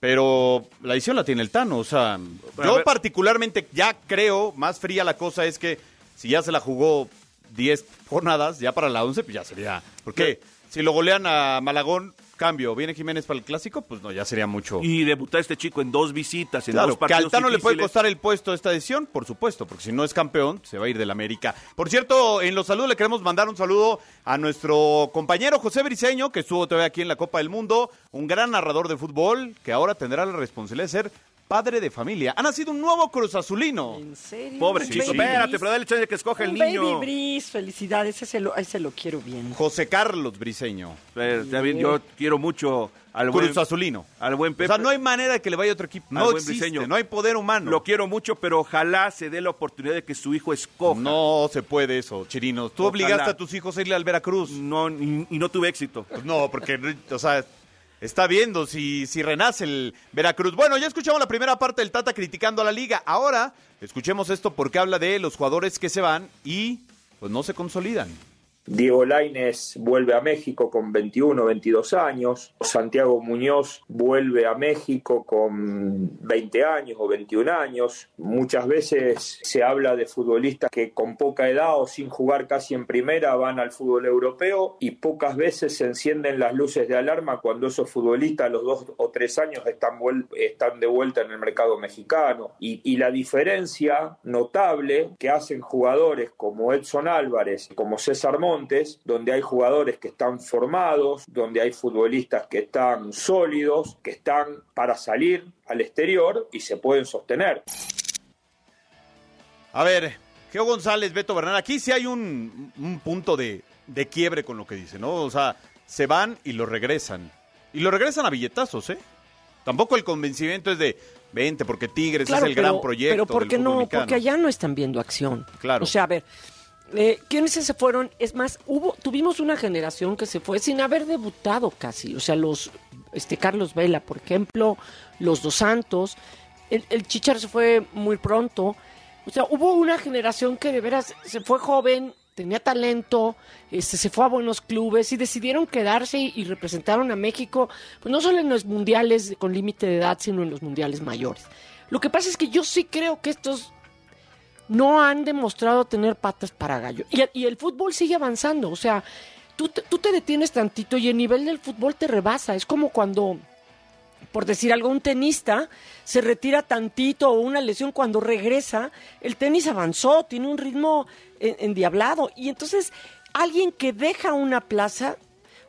pero la edición la tiene el Tano, o sea,
Pero
yo
ver-
particularmente ya creo, más fría la cosa es que si ya se la jugó 10 jornadas, ya para la 11, pues ya sería, porque si lo golean a Malagón, cambio, viene Jiménez para el Clásico, pues no, ya sería mucho.
Y debutar este chico en dos visitas, en
Claro,
dos
que
partidos
al Tano le puede costar el puesto esta edición, por supuesto, porque si no es campeón, se va a ir del América. Por cierto, en los saludos le queremos mandar un saludo a nuestro compañero José Briseño, que estuvo todavía aquí en la Copa del Mundo, un gran narrador de fútbol, que ahora tendrá la responsabilidad de ser padre de familia. Ha nacido un nuevo Cruz Azulino. ¿En
serio?
Pobre
baby
espérate, pero dale chance que escoge el niño.
Baby Breeze, felicidades, ese lo, ese lo quiero bien.
José Carlos Briseño.
Pero, yo quiero mucho al buen,
Cruz Azulino.
al buen
O
Pepe.
sea, no hay manera de que le vaya a otro equipo.
al
No
buen
existe,
Briseño.
no hay poder humano.
Lo quiero mucho, pero ojalá se dé la oportunidad de que su hijo escoja.
No se puede eso, Chirinos. Tú
Ojalá.
obligaste a tus hijos a irle al Veracruz.
No, y, y no tuve éxito.
Pues no, porque, o sea, está viendo si, si renace el Veracruz. Bueno, ya escuchamos la primera parte del Tata criticando a la liga. Ahora, escuchemos esto porque habla de los jugadores que se van y pues no se consolidan.
Diego Laines vuelve a México con 21, 22 años. Santiago Muñoz vuelve a México con 20 años o 21 años. Muchas veces se habla de futbolistas que con poca edad o sin jugar casi en primera van al fútbol europeo y pocas veces se encienden las luces de alarma cuando esos futbolistas a los dos o tres años están, están de vuelta en el mercado mexicano. Y, y la diferencia notable que hacen jugadores como Edson Álvarez, como César Montes, Montes, donde hay jugadores que están formados, donde hay futbolistas que están sólidos, que están para salir al exterior y se pueden sostener.
A ver, Geo González, Beto Bernal, aquí sí hay un, un punto de, de quiebre con lo que dice, ¿no? O sea, se van y lo regresan. Y lo regresan a billetazos, ¿eh? Tampoco el convencimiento es de, vente, porque Tigres
Claro,
es el
pero-
gran proyecto
Pero ¿por qué no?
mexicano.
Porque allá no están viendo acción.
Claro.
O sea, a ver, eh, ¿quiénes se fueron? Es más, hubo, tuvimos una generación que se fue sin haber debutado casi. O sea, los, este, Carlos Vela, por ejemplo, los Dos Santos. El, Chichar se fue muy pronto. O sea, hubo una generación que de veras se fue joven, tenía talento, este, se fue a buenos clubes y decidieron quedarse y, y representaron a México, pues no solo en los mundiales con límite de edad, sino en los mundiales mayores. Lo que pasa es que yo sí creo que estos no han demostrado tener patas para gallo. Y, y el fútbol sigue avanzando. O sea, tú te, tú te detienes tantito y el nivel del fútbol te rebasa. Es como cuando, por decir algo, un tenista se retira tantito o una lesión cuando regresa, el tenis avanzó, tiene un ritmo en- endiablado. Y entonces, alguien que deja una plaza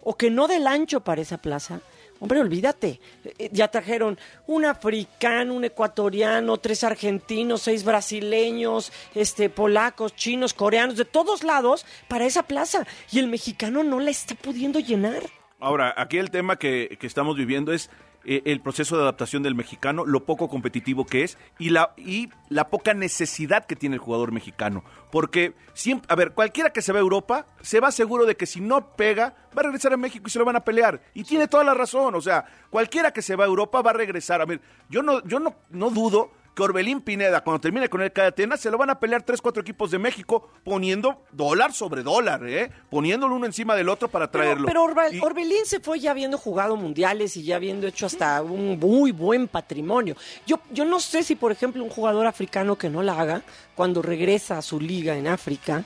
o que no del ancho para esa plaza, Hombre, olvídate. Eh, Ya trajeron un africano, un ecuatoriano, tres argentinos, seis brasileños, este, polacos, chinos, coreanos, de todos lados para esa plaza. Y el mexicano no la está pudiendo llenar.
Ahora, aquí el tema que, que estamos viviendo es eh, el proceso de adaptación del mexicano, lo poco competitivo que es y la, y la poca necesidad que tiene el jugador mexicano. Porque, siempre, a ver, cualquiera que se va a Europa se va seguro de que si no pega, va a regresar a México y se lo van a pelear. Y tiene toda la razón. O sea, cualquiera que se va a Europa va a regresar. A ver, yo no, yo no, no dudo que Orbelín Pineda, cuando termine con el Cadena, se lo van a pelear tres, cuatro equipos de México poniendo dólar sobre dólar, ¿eh? Poniéndolo uno encima del otro para
Pero,
traerlo.
pero
Y-
Orbelín se fue ya habiendo jugado mundiales y ya habiendo hecho hasta un muy buen patrimonio. Yo, yo no sé si, por ejemplo, un jugador africano que no la haga, cuando regresa a su liga en África,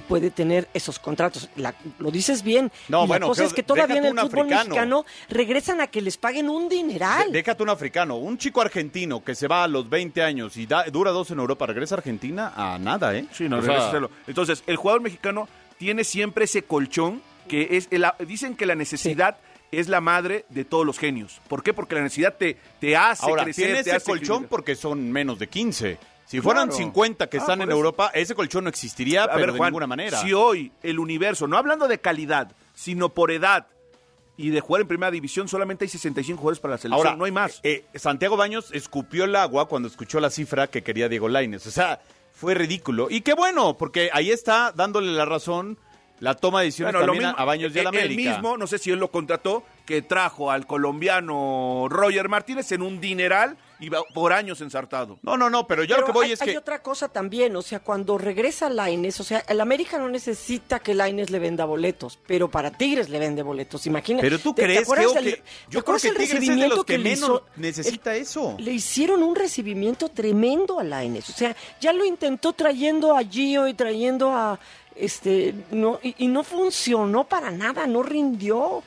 puede tener esos contratos. La- lo dices bien.
No,
y
bueno,
la cosa es que todavía en el
un
fútbol
africano.
mexicano regresan a que les paguen un dineral.
De- Déjate un africano, un chico argentino que se va a los 20 años y da- dura dos en Europa, ¿regresa a Argentina? A nada, ¿eh?
Sí, no,
O sea,
regresa a hacerlo. Entonces, el jugador mexicano tiene siempre ese colchón que es. el- dicen que la necesidad es la madre de todos los genios. ¿Por qué? Porque la necesidad te, te hace
Ahora,
crecer.
tiene
te
ese
hace
colchón
crecer.
porque son menos de 15. Si fueran
Claro.
50 que
Ah,
están en
eso.
Europa, ese colchón no existiría,
A
pero
ver,
de ninguna manera.
Si hoy el universo, no hablando de calidad, sino por edad y de jugar en primera división, solamente hay 65 jugadores para la selección.
Ahora,
no hay más.
eh, Santiago Baños escupió el agua cuando escuchó la cifra que quería Diego Lainez. O sea, fue ridículo. Y qué bueno, porque ahí está dándole la razón la toma de decisiones
Bueno,
también a-
mismo-
a Baños la
eh, él
América.
mismo, no sé si él lo contrató, que trajo al colombiano Roger Martínez en un dineral y va por años ensartado.
No, no, no, pero yo
Pero
lo que voy
hay,
es
hay
que...
otra cosa también, o sea, cuando regresa Laines, o sea, el América no necesita que Laines le venda boletos, pero para Tigres le vende boletos, imagínate.
Pero tú
¿Te- te
crees,
del-
que-
te
yo creo
acuerdas
que
el
Tigres es de
recibimiento
los que
le
menos
hizo-
necesita eso.
Le hicieron un recibimiento tremendo a Laines, o sea, ya lo intentó trayendo a Gio y trayendo a este no y, y no funcionó para nada, no rindió.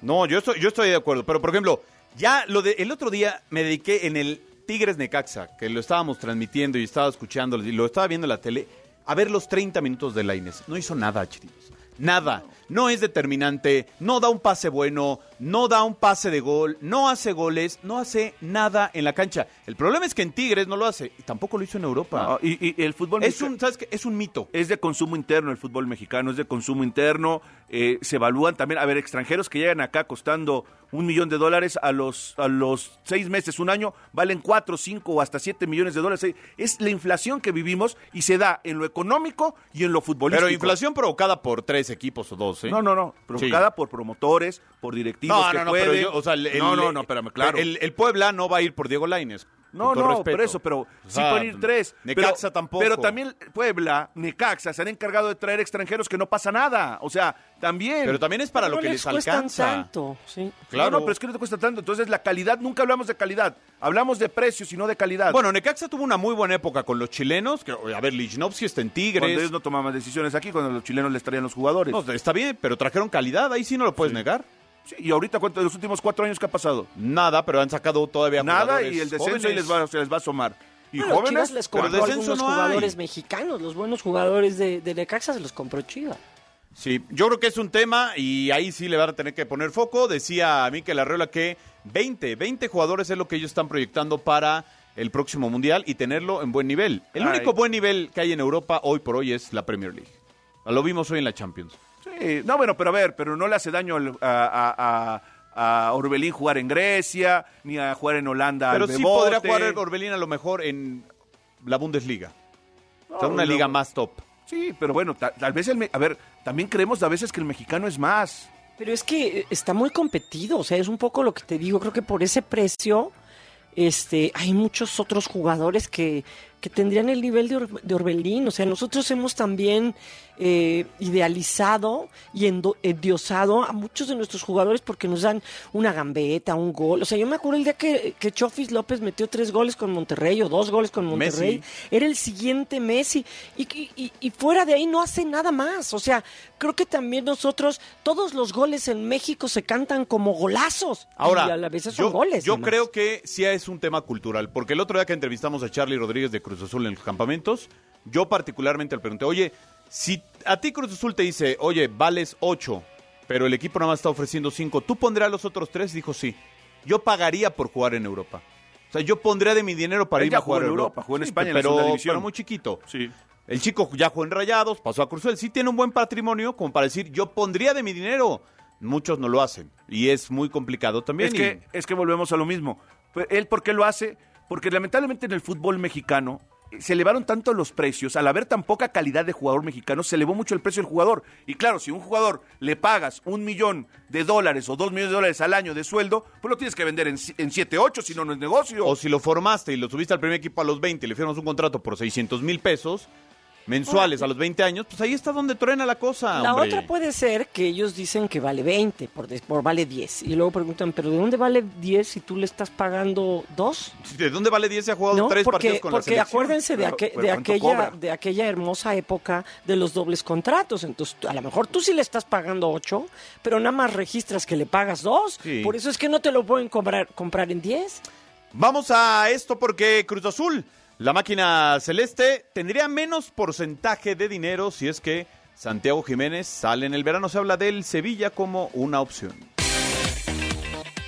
No, yo estoy, yo estoy de acuerdo. Pero, por ejemplo, ya lo de el otro día me dediqué en el Tigres Necaxa, que lo estábamos transmitiendo y estaba escuchando y lo estaba viendo en la tele, a ver los 30 minutos de Laines. No hizo nada, chicos. Nada. No es determinante, no da un pase bueno, no da un pase de gol, no hace goles, no hace nada en la cancha. El problema es que en Tigres no lo hace y tampoco lo hizo en Europa.
No, y, y el fútbol
es
mexicano-
un, ¿sabes qué? Es un mito.
Es de consumo interno el fútbol mexicano, es de consumo interno. eh, se evalúan también, a ver, extranjeros que llegan acá costando un millón de dólares a los, a los seis meses, un año, valen cuatro, cinco o hasta siete millones de dólares. Eh, Es la inflación que vivimos y se da en lo económico y en lo futbolístico.
Pero inflación provocada por tres equipos o dos, ¿eh?
No, no, no. Provocada por promotores, por directivos
No,
que
no, no,
pueden.
pero yo, o sea, el-
no, no, no, espérame, claro.
El, el Puebla no va a ir por Diego Laines.
No, no,
respeto.
por eso, pero
O
sí
sea,
pueden ir tres.
Necaxa
pero,
tampoco.
Pero también Puebla, Necaxa, se han encargado de traer extranjeros que no pasa nada. O sea, también.
Pero también es para lo
No
que
les
les alcanza.
tanto, sí.
Claro.
No, no, pero es que no te cuesta tanto. Entonces, la calidad, nunca hablamos de calidad. Hablamos de precios y no de calidad.
Bueno, Necaxa tuvo una muy buena época con los chilenos. Que, a ver, Lichnowsky está en
cuando
Tigres.
ellos no tomaban decisiones aquí, cuando los chilenos les traían los jugadores.
No, está bien, pero trajeron calidad. Ahí sí no lo puedes negar.
Sí, y ahorita, ¿cuánto de los últimos cuatro años que ha pasado?
Nada, pero han sacado todavía
Nada y el descenso
jóvenes.
ahí les va, se les va a asomar. Y
Bueno,
jóvenes,
Chivas les
pero
compró
descenso
algunos
no hay.
jugadores mexicanos, los buenos jugadores de, de Necaxa se los compró Chivas.
Sí, yo creo que es un tema y ahí sí le van a tener que poner foco. Decía Mikel Arreola que 20, 20 jugadores es lo que ellos están proyectando para el próximo Mundial y tenerlo en buen nivel. El
Ay.
único buen nivel que hay en Europa hoy por hoy es la Premier League. Lo vimos hoy en la Champions.
No, bueno, pero a ver, pero no le hace daño al- a, a- a Orbelín jugar en Grecia, ni a jugar en Holanda
Pero
al
sí
Bebote.
podría jugar el Orbelín a lo mejor en la Bundesliga. o sea,
No,
una
no.
liga más top.
Sí, pero bueno, ta- tal, vez el... A ver, también creemos a veces que el mexicano es más.
Pero es que eh, está muy competido, o sea, es un poco lo que te digo, creo que por ese precio este hay muchos otros jugadores que, que tendrían el nivel de, Or- de Orbelín, o sea, nosotros hemos también eh, idealizado y endo- endiosado a muchos de nuestros jugadores porque nos dan una gambeta, un gol, o sea, yo me acuerdo el día que, que Chofis López metió tres goles con Monterrey o dos goles con Monterrey,
Messi.
era el siguiente Messi y, y- y- y fuera de ahí no hace nada más. O sea, creo que también nosotros, todos los goles en México se cantan como golazos.
Ahora,
y a la vez son
yo,
goles.
yo
además.
creo que sí es un tema cultural, porque el otro día que entrevistamos a Charlie Rodríguez de Cruz Azul en los campamentos, yo particularmente le pregunté, oye, si a ti Cruz Azul te dice, oye, vales 8, pero el equipo nada más está ofreciendo 5, ¿tú pondrás los otros 3? Dijo, sí. Yo pagaría por jugar en Europa. O sea, yo pondría de mi dinero para
Él
ir a jugar
en
a
Europa, jugó en
Sí,
España en la
pero, pero muy chiquito.
Sí.
El chico ya jugó en Rayados, pasó a Cruz Azul. Sí tiene un buen patrimonio como para decir, yo pondría de mi dinero. Muchos no lo hacen. Y es muy complicado también.
Es
y-
que, es que volvemos a lo mismo. Pues, ¿Él por qué lo hace? Porque lamentablemente en el fútbol mexicano eh, se elevaron tanto los precios, al haber tan poca calidad de jugador mexicano, se elevó mucho el precio del jugador. Y claro, si un jugador le pagas un millón de dólares o dos millones de dólares al año de sueldo, pues lo tienes que vender en, en 7, 8, si no, no es negocio.
O si lo formaste y lo subiste al primer equipo a los 20 y le firmas un contrato por 600 mil pesos mensuales a los 20 años, pues ahí está donde truena la cosa.
La
hombre.
otra puede ser que ellos dicen que vale 20, por, por vale 10. Y luego preguntan, ¿pero de dónde vale 10 si tú le estás pagando 2?
¿De dónde vale 10 si ha jugado
No,
tres
porque,
partidos con la
porque
selección?
acuérdense de,
pero
de
¿cuánto
aquella,
cobra?
de aquella hermosa época de los dobles contratos. Entonces, a lo mejor tú sí le estás pagando 8, pero nada más registras que le pagas 2.
Sí.
Por eso es que no te lo pueden comprar, comprar en 10.
Vamos a esto porque Cruz Azul, la máquina celeste, tendría menos porcentaje de dinero si es que Santiago Jiménez sale en el verano. Se habla del Sevilla como una opción.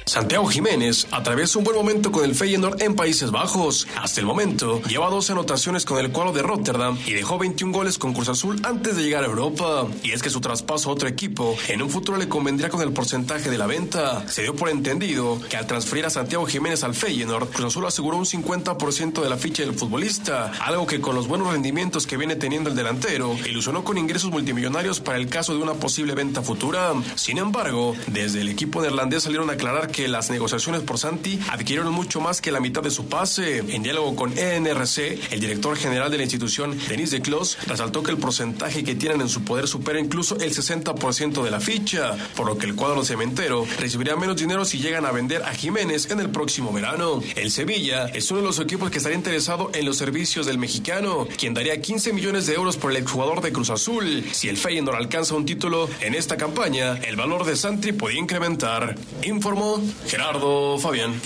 Santiago Jiménez atraviesa un buen momento con el Feyenoord en Países Bajos. Hasta el momento, lleva 12 anotaciones con el cuadro de Rotterdam y dejó 21 goles con Cruz Azul antes de llegar a Europa. Y es que su traspaso a otro equipo en un futuro le convendría con el porcentaje de la venta. Se dio por entendido que al transferir a Santiago Jiménez al Feyenoord, Cruz Azul aseguró un 50% de la ficha del futbolista, algo que con los buenos rendimientos que viene teniendo el delantero, ilusionó con ingresos multimillonarios para el caso de una posible venta futura. Sin embargo, desde el equipo neerlandés salieron a aclarar que las negociaciones por Santi adquirieron mucho más que la mitad de su pase. En diálogo con ENRC, el director general de la institución, Denis de Clos, resaltó que el porcentaje que tienen en su poder supera incluso el 60% de la ficha, por lo que el cuadro cementero recibiría menos dinero si llegan a vender a Jiménez en el próximo verano. El Sevilla es uno de los equipos que estaría interesado en los servicios del mexicano, quien daría 15 millones de euros por el exjugador de Cruz Azul. Si el Feyenoord alcanza un título en esta campaña, el valor de Santi podría incrementar. Informó Gerardo Fabián.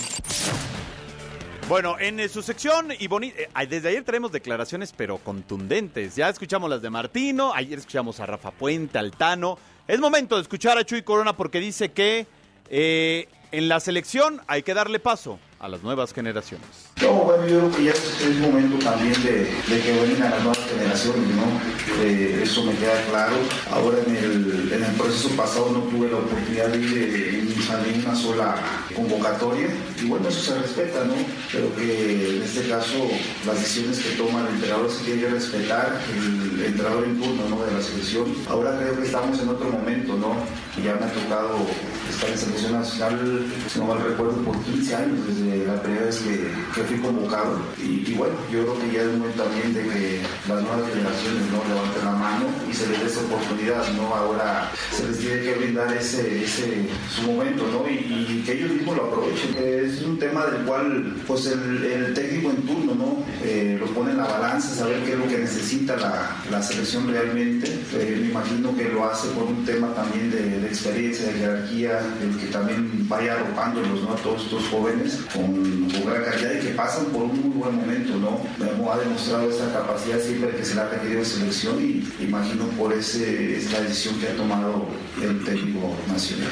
Bueno, en eh, su sección, y eh, desde ayer tenemos declaraciones, pero contundentes. Ya escuchamos las de Martino, ayer escuchamos a Rafa Puente, Altano. Es momento de escuchar a Chuy Corona porque dice que eh, en la selección hay que darle paso a las nuevas generaciones.
No, bueno, yo creo que ya es, es momento también de, de que vengan las nuevas generaciones, ¿no? Eh, eso me queda claro. Ahora en el, en el proceso pasado no tuve la oportunidad de ir en, salir una sola convocatoria y bueno, eso se respeta, ¿no? Pero que en este caso las decisiones que toma el entrenador se tiene que respetar, el entrenador en ¿no? De la selección. Ahora creo que estamos en otro momento, ¿no? Ya me ha tocado estar en selección nacional, si no mal recuerdo, por 15 años desde la primera vez que, que convocado. Y, bueno, yo creo que ya es momento también de que las nuevas generaciones no levanten la mano y se les dé esa oportunidad, ¿no? Ahora se les tiene que brindar ese, ese su momento, ¿no? Y, que ellos mismos lo aprovechen. Es un tema del cual, pues el, técnico en turno, ¿no? Eh, lo pone en la balanza, saber qué es lo que necesita la, la selección realmente. Eh, me imagino que lo hace por un tema también de, experiencia, de jerarquía, el que también vaya arropándolos ¿no? a todos estos jóvenes con gran calidad y que pasan por un muy buen momento, ¿no? Memo ha demostrado esa capacidad siempre que se le ha requerido selección y imagino por ese es la decisión que ha tomado el técnico nacional.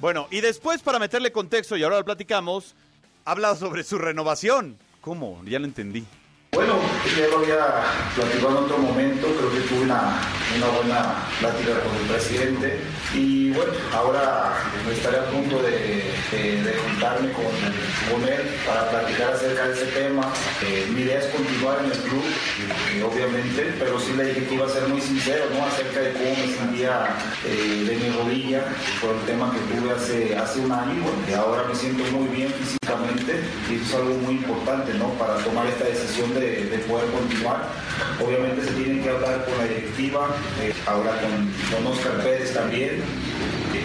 Bueno, y después para meterle contexto, y ahora lo platicamos, habla sobre su renovación. ¿Cómo? Ya lo entendí.
Bueno, ya lo había platicado en otro momento, creo que tuve una, una buena plática con el presidente y bueno, ahora estaré a punto de, de- de juntarme con, con él para platicar acerca de ese tema. Eh, mi idea es continuar en el club, eh, obviamente, pero sí le dije que a ser muy sincero ¿no? acerca de cómo me sentía eh, de mi rodilla por el tema que tuve hace, hace un año y bueno, que ahora me siento muy bien físicamente y eso es algo muy importante ¿no? para tomar esta decisión de, de poder continuar. Obviamente se tiene que hablar con la directiva, eh, ahora con, con Oscar Pérez también,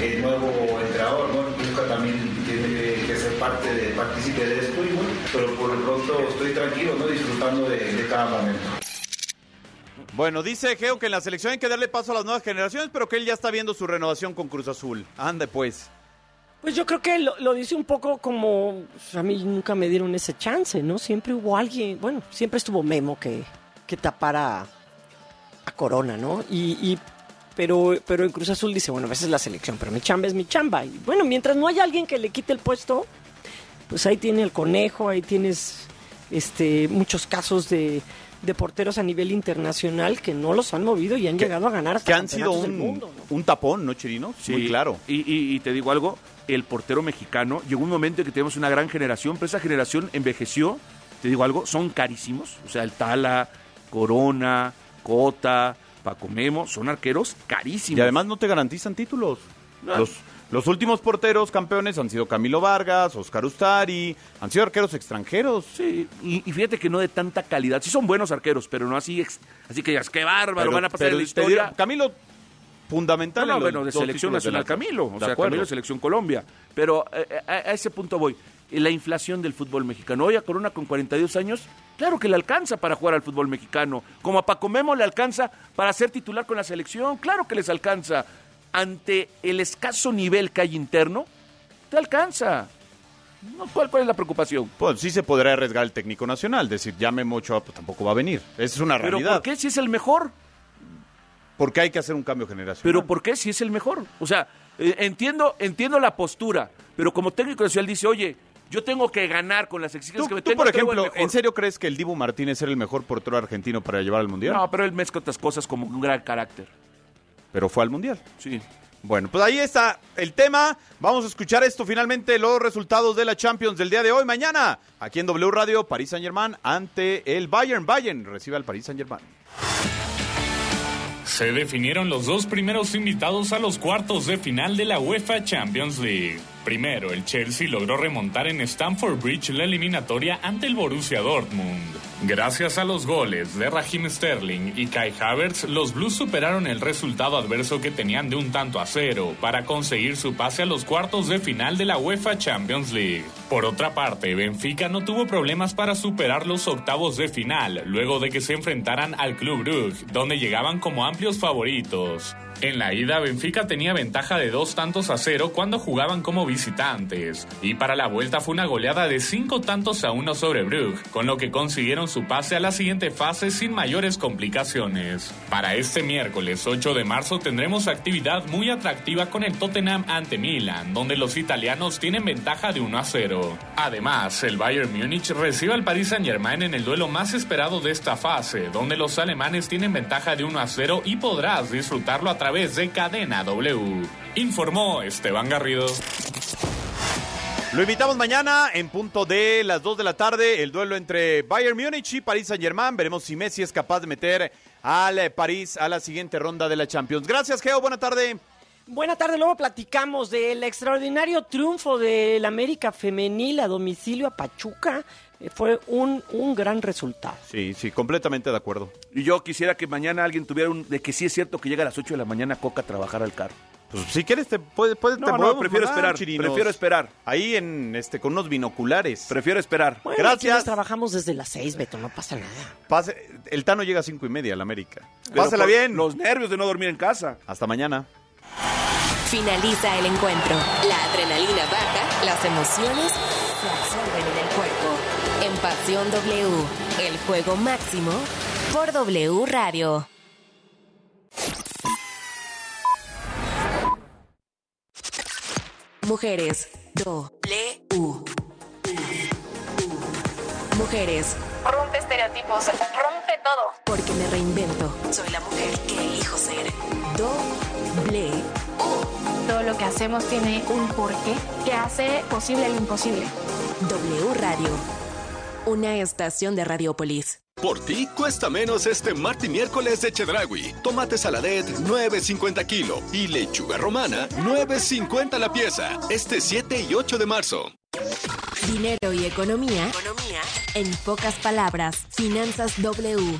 el nuevo entrenador, ¿no? Nunca también tiene que ser parte de, partícipe de esto y bueno, pero por lo pronto estoy tranquilo, ¿no? disfrutando de, de cada momento.
Bueno, dice Geo que en la selección hay que darle paso a las nuevas generaciones, pero que él ya está viendo su renovación con Cruz Azul. Ande pues.
Pues yo creo que lo, lo dice un poco como pues, a mí nunca me dieron ese chance, ¿no? Siempre hubo alguien, bueno, siempre estuvo Memo que, que tapara a Corona, ¿no? Y, y- pero, pero en Cruz Azul dice, bueno, a veces es la selección, pero mi chamba es mi chamba. Y bueno, mientras no haya alguien que le quite el puesto, pues ahí tiene el conejo, ahí tienes este muchos casos de, de porteros a nivel internacional que no los han movido y han llegado a ganar hasta
Que han sido
del
un,
mundo, ¿no?
un tapón, ¿no, Chirino? Muy claro.
Y, y- y te digo algo, el portero mexicano, llegó un momento en que tenemos una gran generación, pero esa generación envejeció, te digo algo, son carísimos. O sea, el Tala, Corona, Cota, Paco Memo, son arqueros carísimos.
Y además no te garantizan títulos. Los, los últimos porteros campeones han sido Camilo Vargas, Oscar Ustari, han sido arqueros extranjeros.
Sí, y, y fíjate que no de tanta calidad. Sí son buenos arqueros, pero no así, ex- así que digas, qué bárbaro, van a pasar en la historia.
Camilo, fundamental.
No, no,
en los
bueno, de selección nacional Camilo, o sea. Camilo de selección Colombia. Pero eh, a, a ese punto voy. La inflación del fútbol mexicano. Hoy a Corona con 42 años, claro que le alcanza para jugar al fútbol mexicano. Como a Paco Memo le alcanza para ser titular con la selección, claro que les alcanza. Ante el escaso nivel que hay interno, te alcanza. No, ¿cuál, ¿Cuál es la preocupación?
Pues sí se podrá arriesgar el técnico nacional, decir, llame mucho, pues tampoco va a venir. Esa es una
¿Pero
realidad.
por qué si es el mejor?
Porque hay que hacer un cambio generacional.
¿Pero por qué si es el mejor? O sea, eh, entiendo, entiendo la postura, pero como técnico nacional dice, oye, yo tengo que ganar con las exigencias
¿Tú,
que me
tú,
tengo.
por
traigo el
ejemplo. ¿en serio crees que el Dibu Martínez era el mejor portero argentino para llevar al Mundial?
No, pero él mezcla otras cosas como un gran carácter.
Pero fue al Mundial.
Sí.
Bueno, pues ahí está el tema. Vamos a escuchar esto finalmente, los resultados de la Champions del día de hoy. Mañana, aquí en W Radio, París Saint Germain ante el Bayern. Bayern recibe al París Saint Germain.
Se definieron los dos primeros invitados a los cuartos de final de la UEFA Champions League. Primero, el Chelsea logró remontar en Stamford Bridge la eliminatoria ante el Borussia Dortmund. Gracias a los goles de Raheem Sterling y Kai Havertz, los Blues superaron el resultado adverso que tenían de un tanto a cero para conseguir su pase a los cuartos de final de la UEFA Champions League. Por otra parte, Benfica no tuvo problemas para superar los octavos de final luego de que se enfrentaran al Club Brugge, donde llegaban como amplios favoritos. En la ida, Benfica tenía ventaja de dos tantos a cero cuando jugaban como visitantes, y para la vuelta fue una goleada de cinco tantos a uno sobre Brugge, con lo que consiguieron su pase a la siguiente fase sin mayores complicaciones. Para este miércoles 8 de marzo tendremos actividad muy atractiva con el Tottenham ante Milan, donde los italianos tienen ventaja de 1 a 0. Además, el Bayern Múnich recibe al Paris Saint-Germain en el duelo más esperado de esta fase, donde los alemanes tienen ventaja de 1 a 0 y podrás disfrutarlo a través de Cadena W. Informó Esteban Garrido.
Lo invitamos mañana en punto de las 2 de la tarde, el duelo entre Bayern Múnich y París Saint Germain. Veremos si Messi es capaz de meter al eh, París a la siguiente ronda de la Champions. Gracias, Geo. Buena tarde.
Buena tarde, luego platicamos del extraordinario triunfo del América Femenil a domicilio a Pachuca. Eh, Fue un, un gran resultado.
Sí, sí, completamente de acuerdo.
Y yo quisiera que mañana alguien tuviera un... de que sí es cierto que llega a las 8 de la mañana Coca a trabajar al carro.
Pues si quieres te puedes, puedes
No,
te
no, prefiero
mandar,
esperar,
Chirinos.
prefiero esperar.
Ahí en este con unos binoculares.
Prefiero esperar.
Bueno,
Gracias.
trabajamos desde las seis, Beto, no pasa nada.
Pase- el Tano llega a cinco y media a la América.
Pero
Pásela
por
bien.
Los nervios de no dormir en casa.
Hasta mañana.
Finaliza el encuentro. La adrenalina baja, las emociones se absorben en el cuerpo. En Pasión W, el juego máximo por W Radio. Mujeres. W. Mujeres.
Rompe estereotipos, rompe todo.
Porque me reinvento. Soy la mujer que elijo ser. Doble.
Todo lo que hacemos tiene un porqué que hace posible lo imposible.
W Radio. Una estación de Radiopolis.
Por ti cuesta menos este martes y miércoles de Chedragui. Tomate saladet 9.50 kilo y lechuga romana 9.50 la pieza. Este 7 y 8 de marzo.
Dinero y economía. Economía. En pocas palabras, Finanzas W.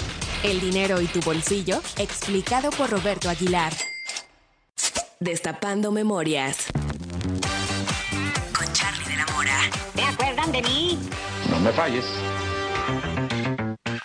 El dinero y tu bolsillo, explicado por Roberto Aguilar. Destapando memorias. Con Charlie de la Mora.
¿Te acuerdan de mí?
No me falles.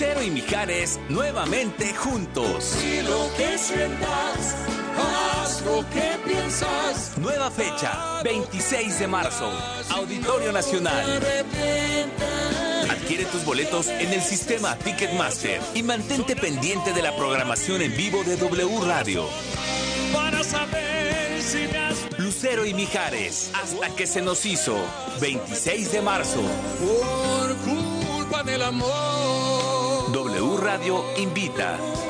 Lucero y Mijares nuevamente juntos.
Y lo que sientas, haz lo que piensas.
Nueva fecha, 26 de marzo, Auditorio Nacional. Adquiere tus boletos en el sistema Ticketmaster y mantente pendiente de la programación en vivo de W Radio.
Para saber si me has
Lucero y Mijares, hasta que se nos hizo, 26 de marzo.
por culpa del amor.
W Radio invita.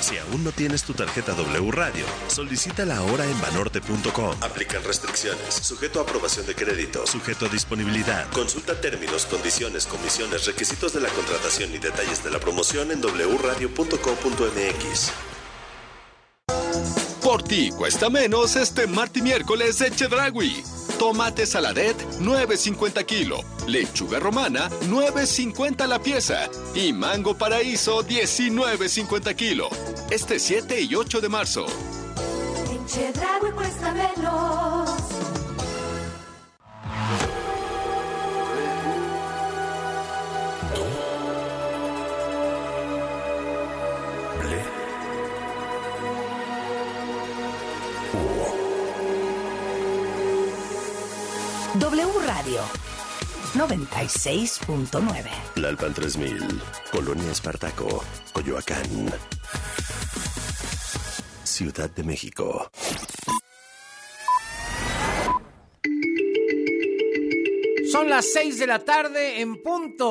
Si aún no tienes tu tarjeta W Radio, solicítala ahora en banorte.com. Aplican restricciones, sujeto a aprobación de crédito, sujeto a disponibilidad. Consulta términos, condiciones, comisiones, requisitos de la contratación y detalles de la promoción en wradio.com.mx.
Por ti cuesta menos este martes y miércoles de Chedragui. Tomate saladet, 9.50 kilo. Lechuga romana, 9.50 la pieza. Y mango paraíso, 19.50 kilo. Este 7 y 8 de marzo.
En Chedraui cuesta menos.
Radio 96.9.
Lalpan 3000, Colonia Espartaco, Coyoacán. Ciudad de México.
Son las 6 de la tarde en punto.